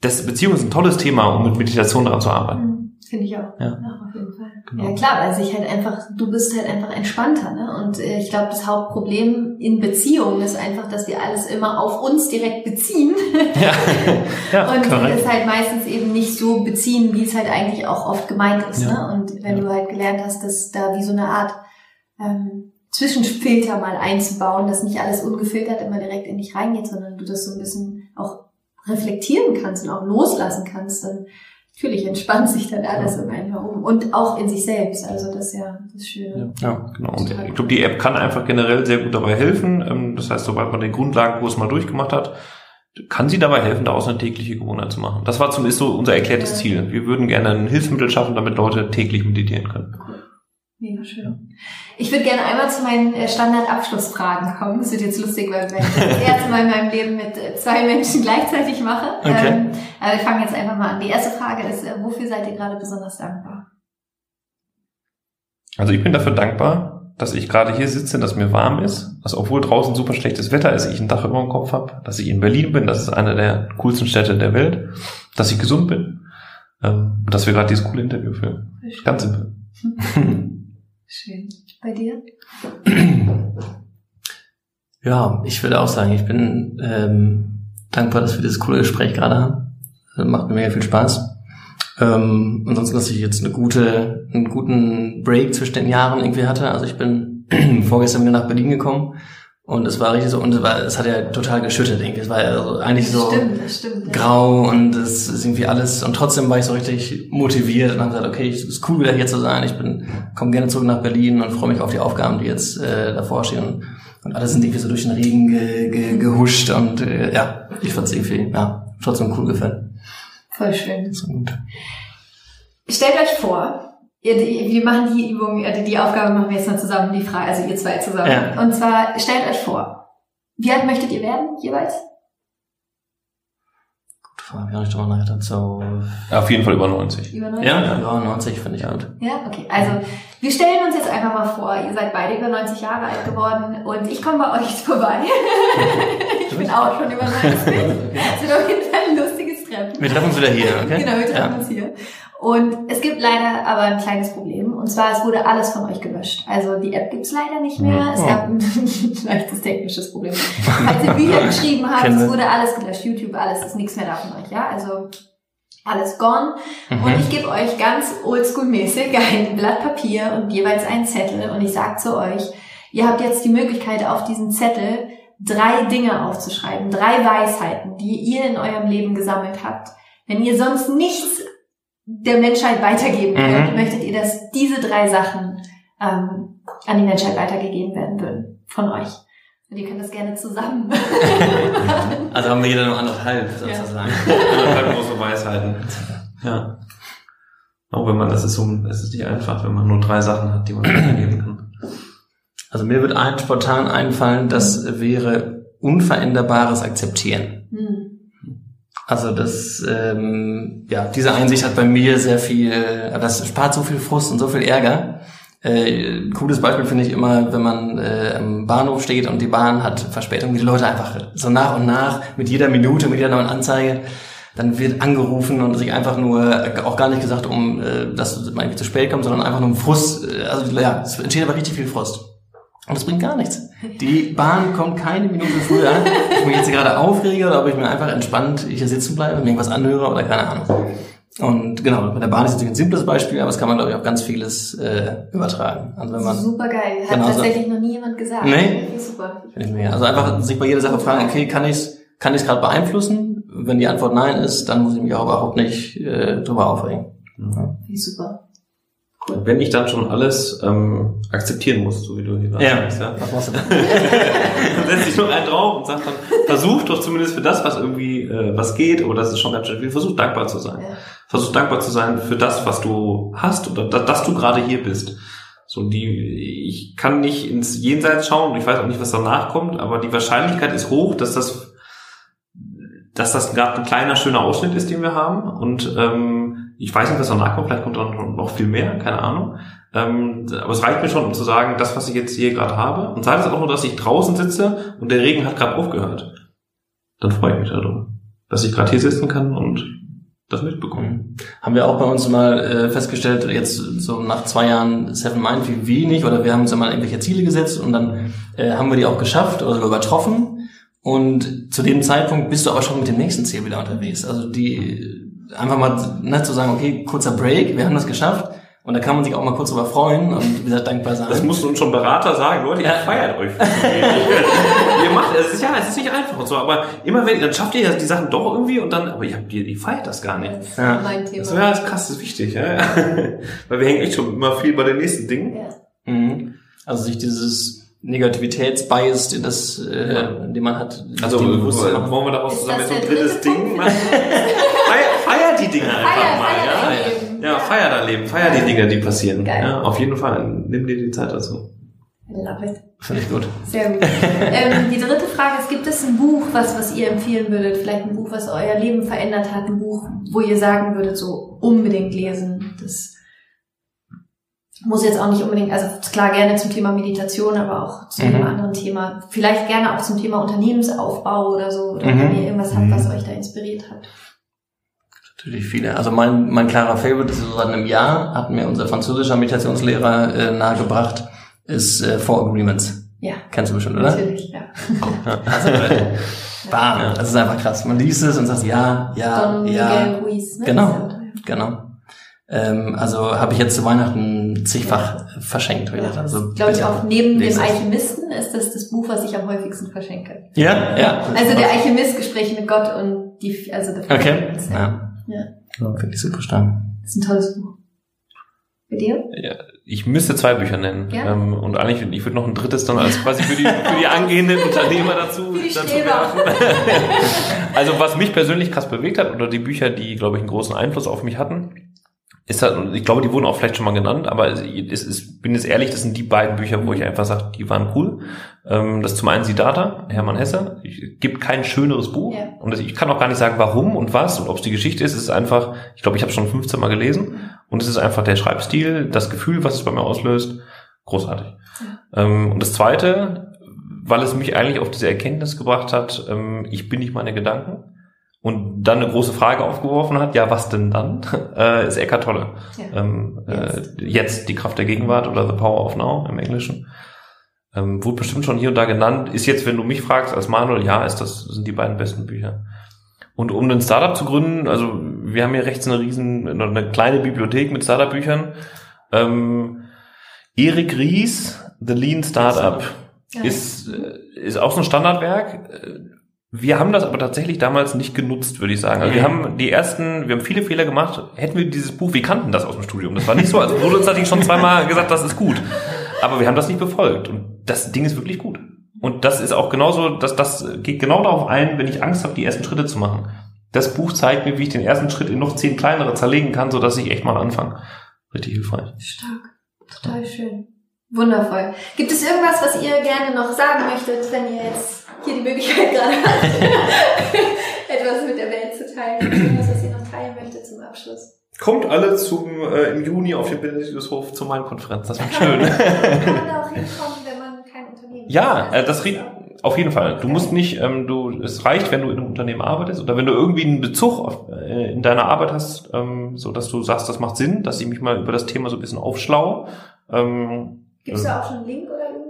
Das Beziehung ist ein tolles Thema, um mit Meditation daran zu arbeiten. Finde ich auch. Ja. ja, auf jeden Fall. Genau. Ja klar, weil sich halt einfach, du bist halt einfach entspannter, ne? Und äh, ich glaube, das Hauptproblem in Beziehungen ist einfach, dass wir alles immer auf uns direkt beziehen. Ja. ja und korrekt. es halt meistens eben nicht so beziehen, wie es halt eigentlich auch oft gemeint ist. Ja. Ne? Und wenn ja. du halt gelernt hast, dass da wie so eine Art ähm, Zwischenfilter mal einzubauen, dass nicht alles ungefiltert immer direkt in dich reingeht, sondern du das so ein bisschen auch reflektieren kannst und auch loslassen kannst, dann natürlich entspannt sich dann alles ja. um einen herum und auch in sich selbst. Also das ist ja das Schöne. Ja, ja genau. Und ich glaube, die App kann einfach generell sehr gut dabei helfen. Ähm, das heißt, sobald man den Grundlagenkurs mal durchgemacht hat, kann sie dabei helfen, daraus eine tägliche Gewohnheit zu machen. Das war zumindest so unser erklärtes ja. Ziel. Wir würden gerne ein Hilfsmittel schaffen, damit Leute täglich meditieren können. Cool. Mega schön. Ich würde gerne einmal zu meinen äh, Standardabschlussfragen kommen. Das wird jetzt lustig, weil ich das erste Mal in meinem Leben mit äh, zwei Menschen gleichzeitig mache. Okay. Ähm, aber wir fangen jetzt einfach mal an. Die erste Frage ist, äh, wofür seid ihr gerade besonders dankbar? Also ich bin dafür dankbar, dass ich gerade hier sitze, dass mir warm ist, dass obwohl draußen super schlechtes Wetter ist, ich ein Dach über dem Kopf habe, dass ich in Berlin bin, das ist eine der coolsten Städte der Welt, dass ich gesund bin ähm, und dass wir gerade dieses coole Interview führen. Ganz simpel. Schön. Bei dir? Ja, ich würde auch sagen, ich bin ähm, dankbar, dass wir dieses coole Gespräch gerade haben. Das macht mir mega viel Spaß. Ähm, ansonsten, dass ich jetzt eine gute, einen guten Break zwischen den Jahren irgendwie hatte. Also ich bin vorgestern wieder nach Berlin gekommen und es war richtig so, und es, war, es hat ja total geschüttet irgendwie. Es war ja so, eigentlich so Stimmt, stimmt. ja. grau und es ist irgendwie alles. Und trotzdem war ich so richtig motiviert und habe gesagt, okay, es ist cool wieder hier zu sein. Ich bin komme gerne zurück nach Berlin und freue mich auf die Aufgaben, die jetzt äh, davor stehen. Und, und alle sind irgendwie so durch den Regen ge, ge, gehuscht und äh, ja, ich fand's irgendwie, ja, trotzdem cool gefallen. Voll schön. So gut. Stellt euch vor, ihr, die, wir machen die Übung, äh, die Aufgabe machen wir jetzt mal zusammen, die Frage, also ihr zwei zusammen. Ja. Und zwar, stellt euch vor, wie alt möchtet ihr werden, jeweils? Gute Frage, ja, ich drüber nachgedacht. So, Auf jeden Fall über 90. Über 90? ja, ja, 90 finde ich gut. Ja, okay. Also, wir stellen uns jetzt einfach mal vor, ihr seid beide über 90 Jahre alt geworden und ich komme bei euch vorbei. ich bin auch schon über 90. Das wird auf jeden Fall ein lustiges Treffen. Wir treffen uns wieder hier, okay? Genau, wir treffen ja. uns hier. Und es gibt leider aber ein kleines Problem. Und zwar, es wurde alles von euch gelöscht. Also die App gibt's leider nicht mehr. Es gab ein leichtes technisches Problem. Als ihr Bücher geschrieben habt, es wurde alles gelöscht. YouTube, alles, ist nichts mehr da von euch. Ja, also alles gone. Mhm. Und ich gebe euch ganz oldschool-mäßig ein Blatt Papier und jeweils einen Zettel. Und ich sage zu euch, ihr habt jetzt die Möglichkeit, auf diesen Zettel drei Dinge aufzuschreiben. Drei Weisheiten, die ihr in eurem Leben gesammelt habt. Wenn ihr sonst nichts der Menschheit weitergeben Mhm. könnt, möchtet ihr, dass diese drei Sachen ähm, an die Menschheit weitergegeben werden würden. Von euch. Und ihr könnt das gerne zusammen machen. Also haben wir jeder nur anderthalb, Ja. sozusagen. Anderthalb große Weisheiten. Ja. Auch wenn man, das ist so, es ist nicht einfach, wenn man nur drei Sachen hat, die man weitergeben kann. Also mir wird ein spontan einfallen, das wäre unveränderbares Akzeptieren. Hm. Also das, ähm, ja, diese Einsicht hat bei mir sehr viel, äh, das spart so viel Frust und so viel Ärger. Äh, cooles Beispiel finde ich immer, wenn man äh, am Bahnhof steht und die Bahn hat Verspätung, die Leute einfach so nach und nach mit jeder Minute, mit jeder neuen Anzeige, dann wird angerufen und sich einfach nur, äh, auch gar nicht gesagt, um äh, dass man zu spät kommt, sondern einfach nur um Frust. äh, Also ja, es entsteht aber richtig viel Frust. Und das bringt gar nichts. Die Bahn kommt keine Minute früher. Ob ich mich jetzt gerade aufrege oder ob ich mir einfach entspannt hier sitzen bleibe und mir irgendwas anhöre oder keine Ahnung. Und genau, bei der Bahn ist natürlich ein simples Beispiel, aber es kann man, glaube ich, auf ganz vieles äh, übertragen. Also wenn man, Super geil. Hat Genau so. tatsächlich noch nie jemand gesagt. Nee. Super. finde ich mir, also einfach sich bei jeder Sache fragen, okay, kann ich es kann ich's gerade beeinflussen? Wenn die Antwort nein ist, dann muss ich mich auch überhaupt nicht äh, drüber aufregen. Wie super. Wenn ich dann schon alles ähm, akzeptieren muss, so wie du hier Ja. sagst, ja, Was machst du denn? dann setze ich noch einen drauf und sag dann, versuch doch zumindest für das, was irgendwie äh, was geht, oder das ist schon ganz schön viel, versuch dankbar zu sein. Ja. Versuch dankbar zu sein für das, was du hast oder da, dass du gerade hier bist. So die, ich kann nicht ins Jenseits schauen und ich weiß auch nicht, was danach kommt, aber die Wahrscheinlichkeit ist hoch, dass das, dass das gerade ein kleiner schöner Ausschnitt ist, den wir haben. Und ähm, ich weiß nicht, was danach kommt. Vielleicht kommt dann noch viel mehr, keine Ahnung. Ähm, aber es reicht mir schon, um zu sagen, das, was ich jetzt hier gerade habe, und sei es auch nur, dass ich draußen sitze und der Regen hat gerade aufgehört, dann freue ich mich darüber, dass ich gerade hier sitzen kann und das mitbekommen. Haben wir auch bei uns mal äh, festgestellt, jetzt so nach zwei Jahren Seven Mind, wie wenig, oder wir haben uns ja mal irgendwelche Ziele gesetzt und dann äh, haben wir die auch geschafft oder sogar übertroffen. Und zu dem Zeitpunkt bist du aber schon mit dem nächsten Ziel wieder unterwegs. Also die einfach mal ne, zu sagen, okay, kurzer Break, wir haben das geschafft. Und da kann man sich auch mal kurz drüber freuen und wie gesagt dankbar sein. Das mussten uns schon Berater sagen, Leute, Ja. ihr feiert euch. ihr macht, es ist ja, es ist nicht einfach und so, aber immer wenn, dann schafft ihr ja die Sachen doch irgendwie und dann, aber ihr habt, ihr, ihr feiert das gar nicht. Das ist Ja. mein Thema. Das, ja, das ist krass, das ist wichtig, ja. Weil wir hängen echt schon immer viel bei den nächsten Dingen. Ja. Mhm. Also sich dieses Negativitätsbias, das, äh, Ja. den man hat, Also, dem wollen wir daraus zusammen jetzt so ein drittes dritte Ding machen? Die Dinge einfach Feier, mal, feier ja. dein Leben. Ja, feier dein Leben, feier die Dinge, die passieren. Geil. Ja, auf jeden Fall. Nimm dir die Zeit dazu. Love it. Finde ich gut. Sehr gut. ähm, die dritte Frage ist, gibt es ein Buch, was, was ihr empfehlen würdet? Vielleicht ein Buch, was euer Leben verändert hat? Ein Buch, wo ihr sagen würdet, so unbedingt lesen? Das muss jetzt auch nicht unbedingt, also klar gerne zum Thema Meditation, aber auch zu einem Mhm. anderen Thema. Vielleicht gerne auch zum Thema Unternehmensaufbau oder so. Oder Mhm. wenn ihr irgendwas habt, was euch da inspiriert hat. Natürlich viele. Also mein, mein klarer Favorite ist so seit einem Jahr, hat mir unser französischer Meditationslehrer äh, nahegebracht, ist äh, Four Agreements. Ja, Kennst du bestimmt, oder? natürlich, ja. Also, bam. Ja. Das ist einfach krass. Man liest es und sagt ja, ja, Don ja. Miguel Ruiz, ne? Genau. Der ja. Genau. Ähm, also habe ich jetzt zu Weihnachten zigfach verschenkt. Ja, also, glaube ich auch neben dem. Alchemisten ist das das Buch, was ich am häufigsten verschenke. Ja, ja. Also der Alchemist, Gespräche mit Gott und die, also The Okay. Ja. Ja. ja. Finde ich super stark. Das ist ein tolles Buch. Bei dir? Ja, ich müsste zwei Bücher nennen. Ja. Ähm, und eigentlich, ich würde noch ein drittes dann als quasi für die, für die angehenden Unternehmer dazu, dazu werfen. also was mich persönlich krass bewegt hat, oder die Bücher, die, glaube ich, einen großen Einfluss auf mich hatten, ist halt, und ich glaube, die wurden auch vielleicht schon mal genannt, aber ist, bin jetzt ehrlich, das sind die beiden Bücher, wo ich einfach sage, die waren cool. Ähm, das ist zum einen Siddhartha, Hermann Hesse. Es gibt kein schöneres Buch. Ja. Und das, ich kann auch gar nicht sagen, warum und was und ob es die Geschichte ist. Es ist einfach, ich glaube, ich habe schon 15 Mal gelesen. Und es ist einfach der Schreibstil, das Gefühl, was es bei mir auslöst, großartig. Ähm, und das Zweite, weil es mich eigentlich auf diese Erkenntnis gebracht hat, ähm, ich bin nicht meine Gedanken. Und dann eine große Frage aufgeworfen hat, ja, was denn dann? Äh, ist Eckhart Tolle. Ja. Ähm, Jetzt. Äh, jetzt die Kraft der Gegenwart oder The Power of Now im Englischen. Ähm, wurde bestimmt schon hier und da genannt. Ist jetzt, wenn du mich fragst als Manuel, ja, ist das sind die beiden besten Bücher. Und um ein Startup zu gründen, also wir haben hier rechts eine riesen, eine kleine Bibliothek mit Startup-Büchern. Ähm, Erik Ries, The Lean Startup, Ja. ist, äh, ist auch so ein Standardwerk. Wir haben das aber tatsächlich damals nicht genutzt, würde ich sagen. Also wir haben die ersten, wir haben viele Fehler gemacht. Hätten wir dieses Buch, wir kannten das aus dem Studium. Das war nicht so, also wurde uns natürlich schon zweimal gesagt, das ist gut. Aber wir haben das nicht befolgt. Und das Ding ist wirklich gut. Und das ist auch genauso, dass das geht genau darauf ein, wenn ich Angst habe, die ersten Schritte zu machen. Das Buch zeigt mir, wie ich den ersten Schritt in noch zehn kleinere zerlegen kann, sodass ich echt mal anfange. Richtig hilfreich. Stark. Total schön. Wundervoll. Gibt es irgendwas, was ihr gerne noch sagen möchtet, wenn ihr jetzt hier die Möglichkeit gerade habt, etwas mit der Welt zu teilen? Irgendwas, was ihr noch teilen möchtet zum Abschluss? Kommt alle zum äh, im Juni auf dem Benediktushof zur Main-Konferenz. Das wird schön. Kann man da auch hinkommen, wenn man kein Unternehmen Ja, hat? äh, das riecht auf jeden Fall. Du musst nicht, ähm, du, es reicht, wenn du in einem Unternehmen arbeitest oder wenn du irgendwie einen Bezug auf, äh, in deiner Arbeit hast, ähm, so dass du sagst, das macht Sinn, dass ich mich mal über das Thema so ein bisschen aufschlaue. Ähm, Gibt es da auch schon einen Link?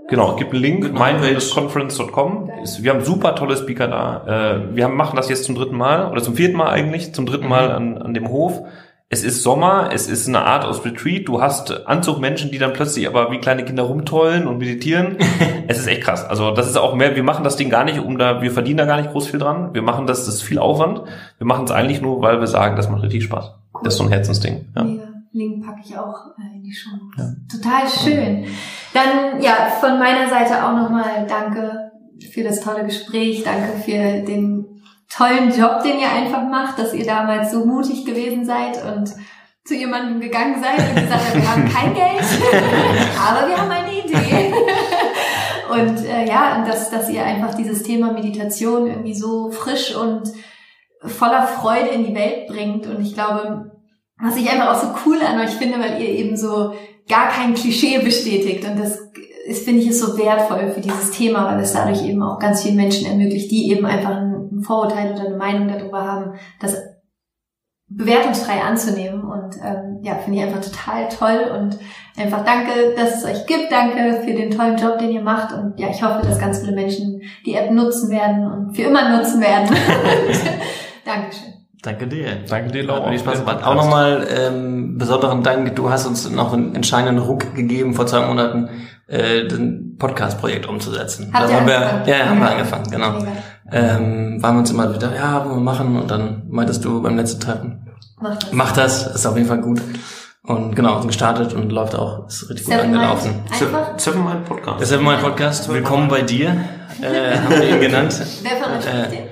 Genau, es gibt einen Link, Genau, Wir haben super tolle Speaker da. Äh, Wir haben, machen das jetzt zum dritten Mal oder zum vierten Mal eigentlich, zum dritten Mal an, an dem Hof. Es ist Sommer, es ist eine Art aus Retreat. Du hast Anzugmenschen, die dann plötzlich aber wie kleine Kinder rumtollen und meditieren. es ist echt krass. Also das ist auch mehr, wir machen das Ding gar nicht, um da, wir verdienen da gar nicht groß viel dran. Wir machen das, das ist viel Aufwand. Wir machen es eigentlich nur, weil wir sagen, das macht richtig Spaß. Das ist so ein Herzensding. Ja. Mega. Link packe ich auch äh, in die Show. Total schön. Dann ja, von meiner Seite auch nochmal danke für das tolle Gespräch. Danke für den tollen Job, den ihr einfach macht, dass ihr damals so mutig gewesen seid und zu jemandem gegangen seid und gesagt habt, wir haben kein Geld, aber wir haben eine Idee. Und äh, ja, und dass, dass ihr einfach dieses Thema Meditation irgendwie so frisch und voller Freude in die Welt bringt. Und ich glaube, was ich einfach auch so cool an euch finde, weil ihr eben so gar kein Klischee bestätigt. Und das ist, finde ich, ist so wertvoll für dieses Thema, weil es dadurch eben auch ganz vielen Menschen ermöglicht, die eben einfach ein Vorurteil oder eine Meinung darüber haben, das bewertungsfrei anzunehmen. Und ähm, ja, finde ich einfach total toll und einfach danke, dass es euch gibt. Danke für den tollen Job, den ihr macht. Und ja, ich hoffe, dass ganz viele Menschen die App nutzen werden und für immer nutzen werden. Dankeschön. Danke dir. Danke dir, Laura. mir Spaß gemacht. Auch nochmal ähm, besonderen Dank. Du hast uns noch einen entscheidenden Ruck gegeben vor zwei Monaten, äh, den Podcast-Projekt umzusetzen. Habt Da haben wir, angefangen? ja, haben wir Ja. angefangen, genau. Ähm, waren wir uns immer wieder, ja, wollen wir machen. Und dann meintest du beim letzten Treffen, Macht das. mach das, ist auf jeden Fall gut. Und genau, sind gestartet und läuft auch, ist richtig gut Seven angelaufen. Mind. Einfach. Seven Mind Podcast. Ist mein Podcast. Willkommen bei dir, äh, haben wir ihn genannt. Wer von euch Äh?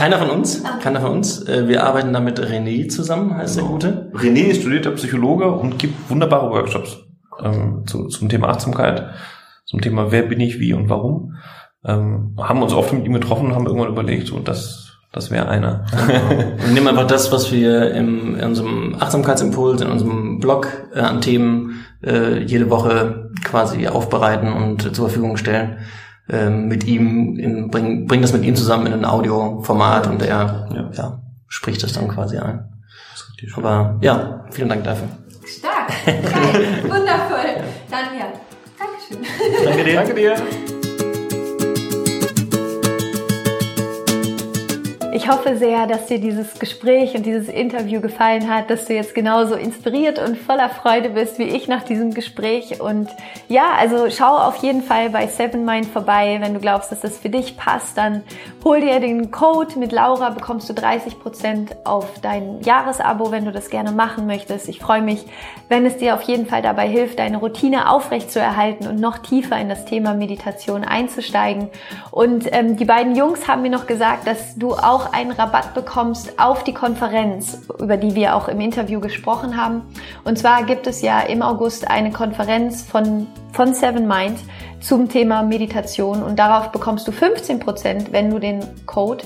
Keiner von uns, Ah. keiner von uns. Äh, Wir arbeiten da mit René zusammen, heißt Genau. der Gute. René ist studierter Psychologe und gibt wunderbare Workshops ähm, zu, zum Thema Achtsamkeit, zum Thema Wer bin ich, wie und warum. Ähm, haben uns oft mit ihm getroffen und haben irgendwann überlegt, und das, das wäre einer. Wir nehmen einfach das, was wir im, in unserem Achtsamkeitsimpuls, in unserem Blog äh, an Themen äh, jede Woche quasi aufbereiten und äh, zur Verfügung stellen. Ähm, mit ihm, in, bringen bring das mit ihm zusammen in ein Audioformat und er Ja. ja. spricht das dann quasi ein. Aber ja, vielen Dank dafür. Stark. Geil. Wundervoll. Dann ja. Dankeschön. Danke dir. Danke dir. Ich hoffe sehr, dass dir dieses Gespräch und dieses Interview gefallen hat, dass du jetzt genauso inspiriert und voller Freude bist wie ich nach diesem Gespräch. Und ja, also schau auf jeden Fall bei Seven Mind vorbei. Wenn du glaubst, dass das für dich passt, dann hol dir den Code mit Laura, bekommst du 30% auf dein Jahresabo, wenn du das gerne machen möchtest. Ich freue mich, wenn es dir auf jeden Fall dabei hilft, deine Routine aufrechtzuerhalten und noch tiefer in das Thema Meditation einzusteigen. Und ähm, die beiden Jungs haben mir noch gesagt, dass du auch einen Rabatt bekommst auf die Konferenz, über die wir auch im Interview gesprochen haben. Und zwar gibt es ja im August eine Konferenz von, von Seven Mind zum Thema Meditation und darauf bekommst du 15 Prozent, wenn du den Code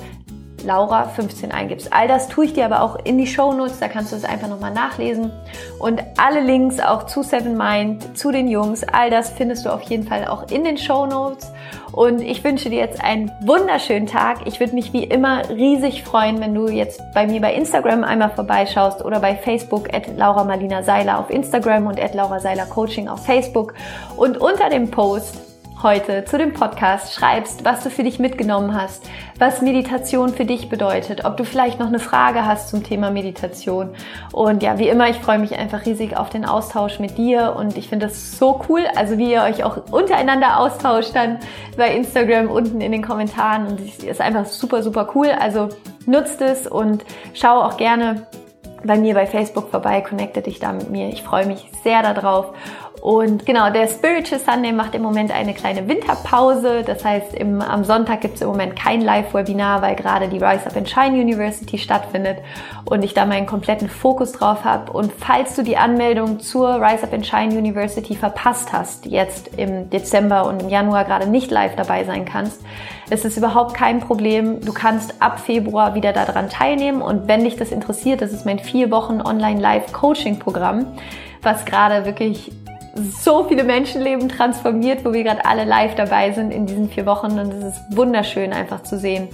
Laura 15 eingibst. All das tue ich dir aber auch in die Show Notes, da kannst du es einfach nochmal nachlesen. Und alle Links auch zu Seven Mind, zu den Jungs, all das findest du auf jeden Fall auch in den Show Notes. Und ich wünsche dir jetzt einen wunderschönen Tag. Ich würde mich wie immer riesig freuen, wenn du jetzt bei mir bei Instagram einmal vorbeischaust oder bei Facebook at Laura Marlina Seiler auf Instagram und at Laura Seiler Coaching auf Facebook. Und unter dem Post heute zu dem Podcast schreibst, was du für dich mitgenommen hast, was Meditation für dich bedeutet, ob du vielleicht noch eine Frage hast zum Thema Meditation. Und ja, wie immer, ich freue mich einfach riesig auf den Austausch mit dir und ich finde das so cool, also wie ihr euch auch untereinander austauscht dann bei Instagram unten in den Kommentaren und es ist einfach super, super cool. Also nutzt es und schau auch gerne bei mir bei Facebook vorbei, connecte dich da mit mir. Ich freue mich sehr darauf. Und genau, der Spiritual Sunday macht im Moment eine kleine Winterpause. Das heißt, im, am Sonntag gibt es im Moment kein Live-Webinar, weil gerade die Rise Up and Shine University stattfindet und ich da meinen kompletten Fokus drauf habe. Und falls du die Anmeldung zur Rise Up and Shine University verpasst hast, jetzt im Dezember und im Januar gerade nicht live dabei sein kannst, es ist überhaupt kein Problem. Du kannst ab Februar wieder daran teilnehmen und wenn dich das interessiert, das ist mein vier Wochen Online-Live-Coaching-Programm, was gerade wirklich so viele Menschenleben transformiert, wo wir gerade alle live dabei sind in diesen vier Wochen und es ist wunderschön einfach zu sehen,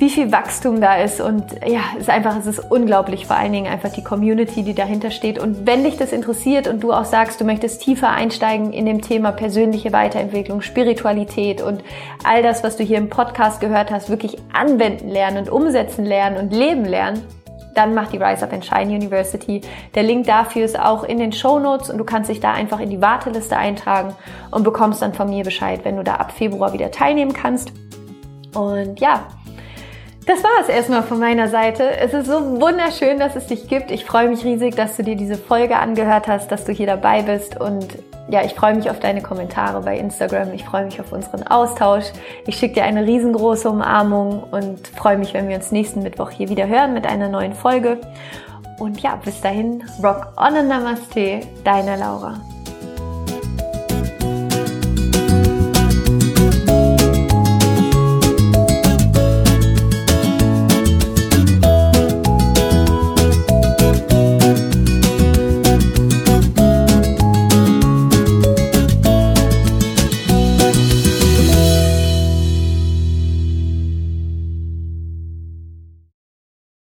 wie viel Wachstum da ist und ja, es ist einfach, es ist unglaublich, vor allen Dingen einfach die Community, die dahinter steht und wenn dich das interessiert und du auch sagst, du möchtest tiefer einsteigen in dem Thema persönliche Weiterentwicklung, Spiritualität und all das, was du hier im Podcast gehört hast, wirklich anwenden lernen und umsetzen lernen und leben lernen, dann mach die Rise Up and Shine University. Der Link dafür ist auch in den Show Notes und du kannst dich da einfach in die Warteliste eintragen und bekommst dann von mir Bescheid, wenn du da ab Februar wieder teilnehmen kannst. Und ja, das war es erstmal von meiner Seite. Es ist so wunderschön, dass es dich gibt. Ich freue mich riesig, dass du dir diese Folge angehört hast, dass du hier dabei bist und ja, ich freue mich auf deine Kommentare bei Instagram. Ich freue mich auf unseren Austausch. Ich schicke dir eine riesengroße Umarmung und freue mich, wenn wir uns nächsten Mittwoch hier wieder hören mit einer neuen Folge. Und ja, bis dahin, rock on and Namaste, deine Laura.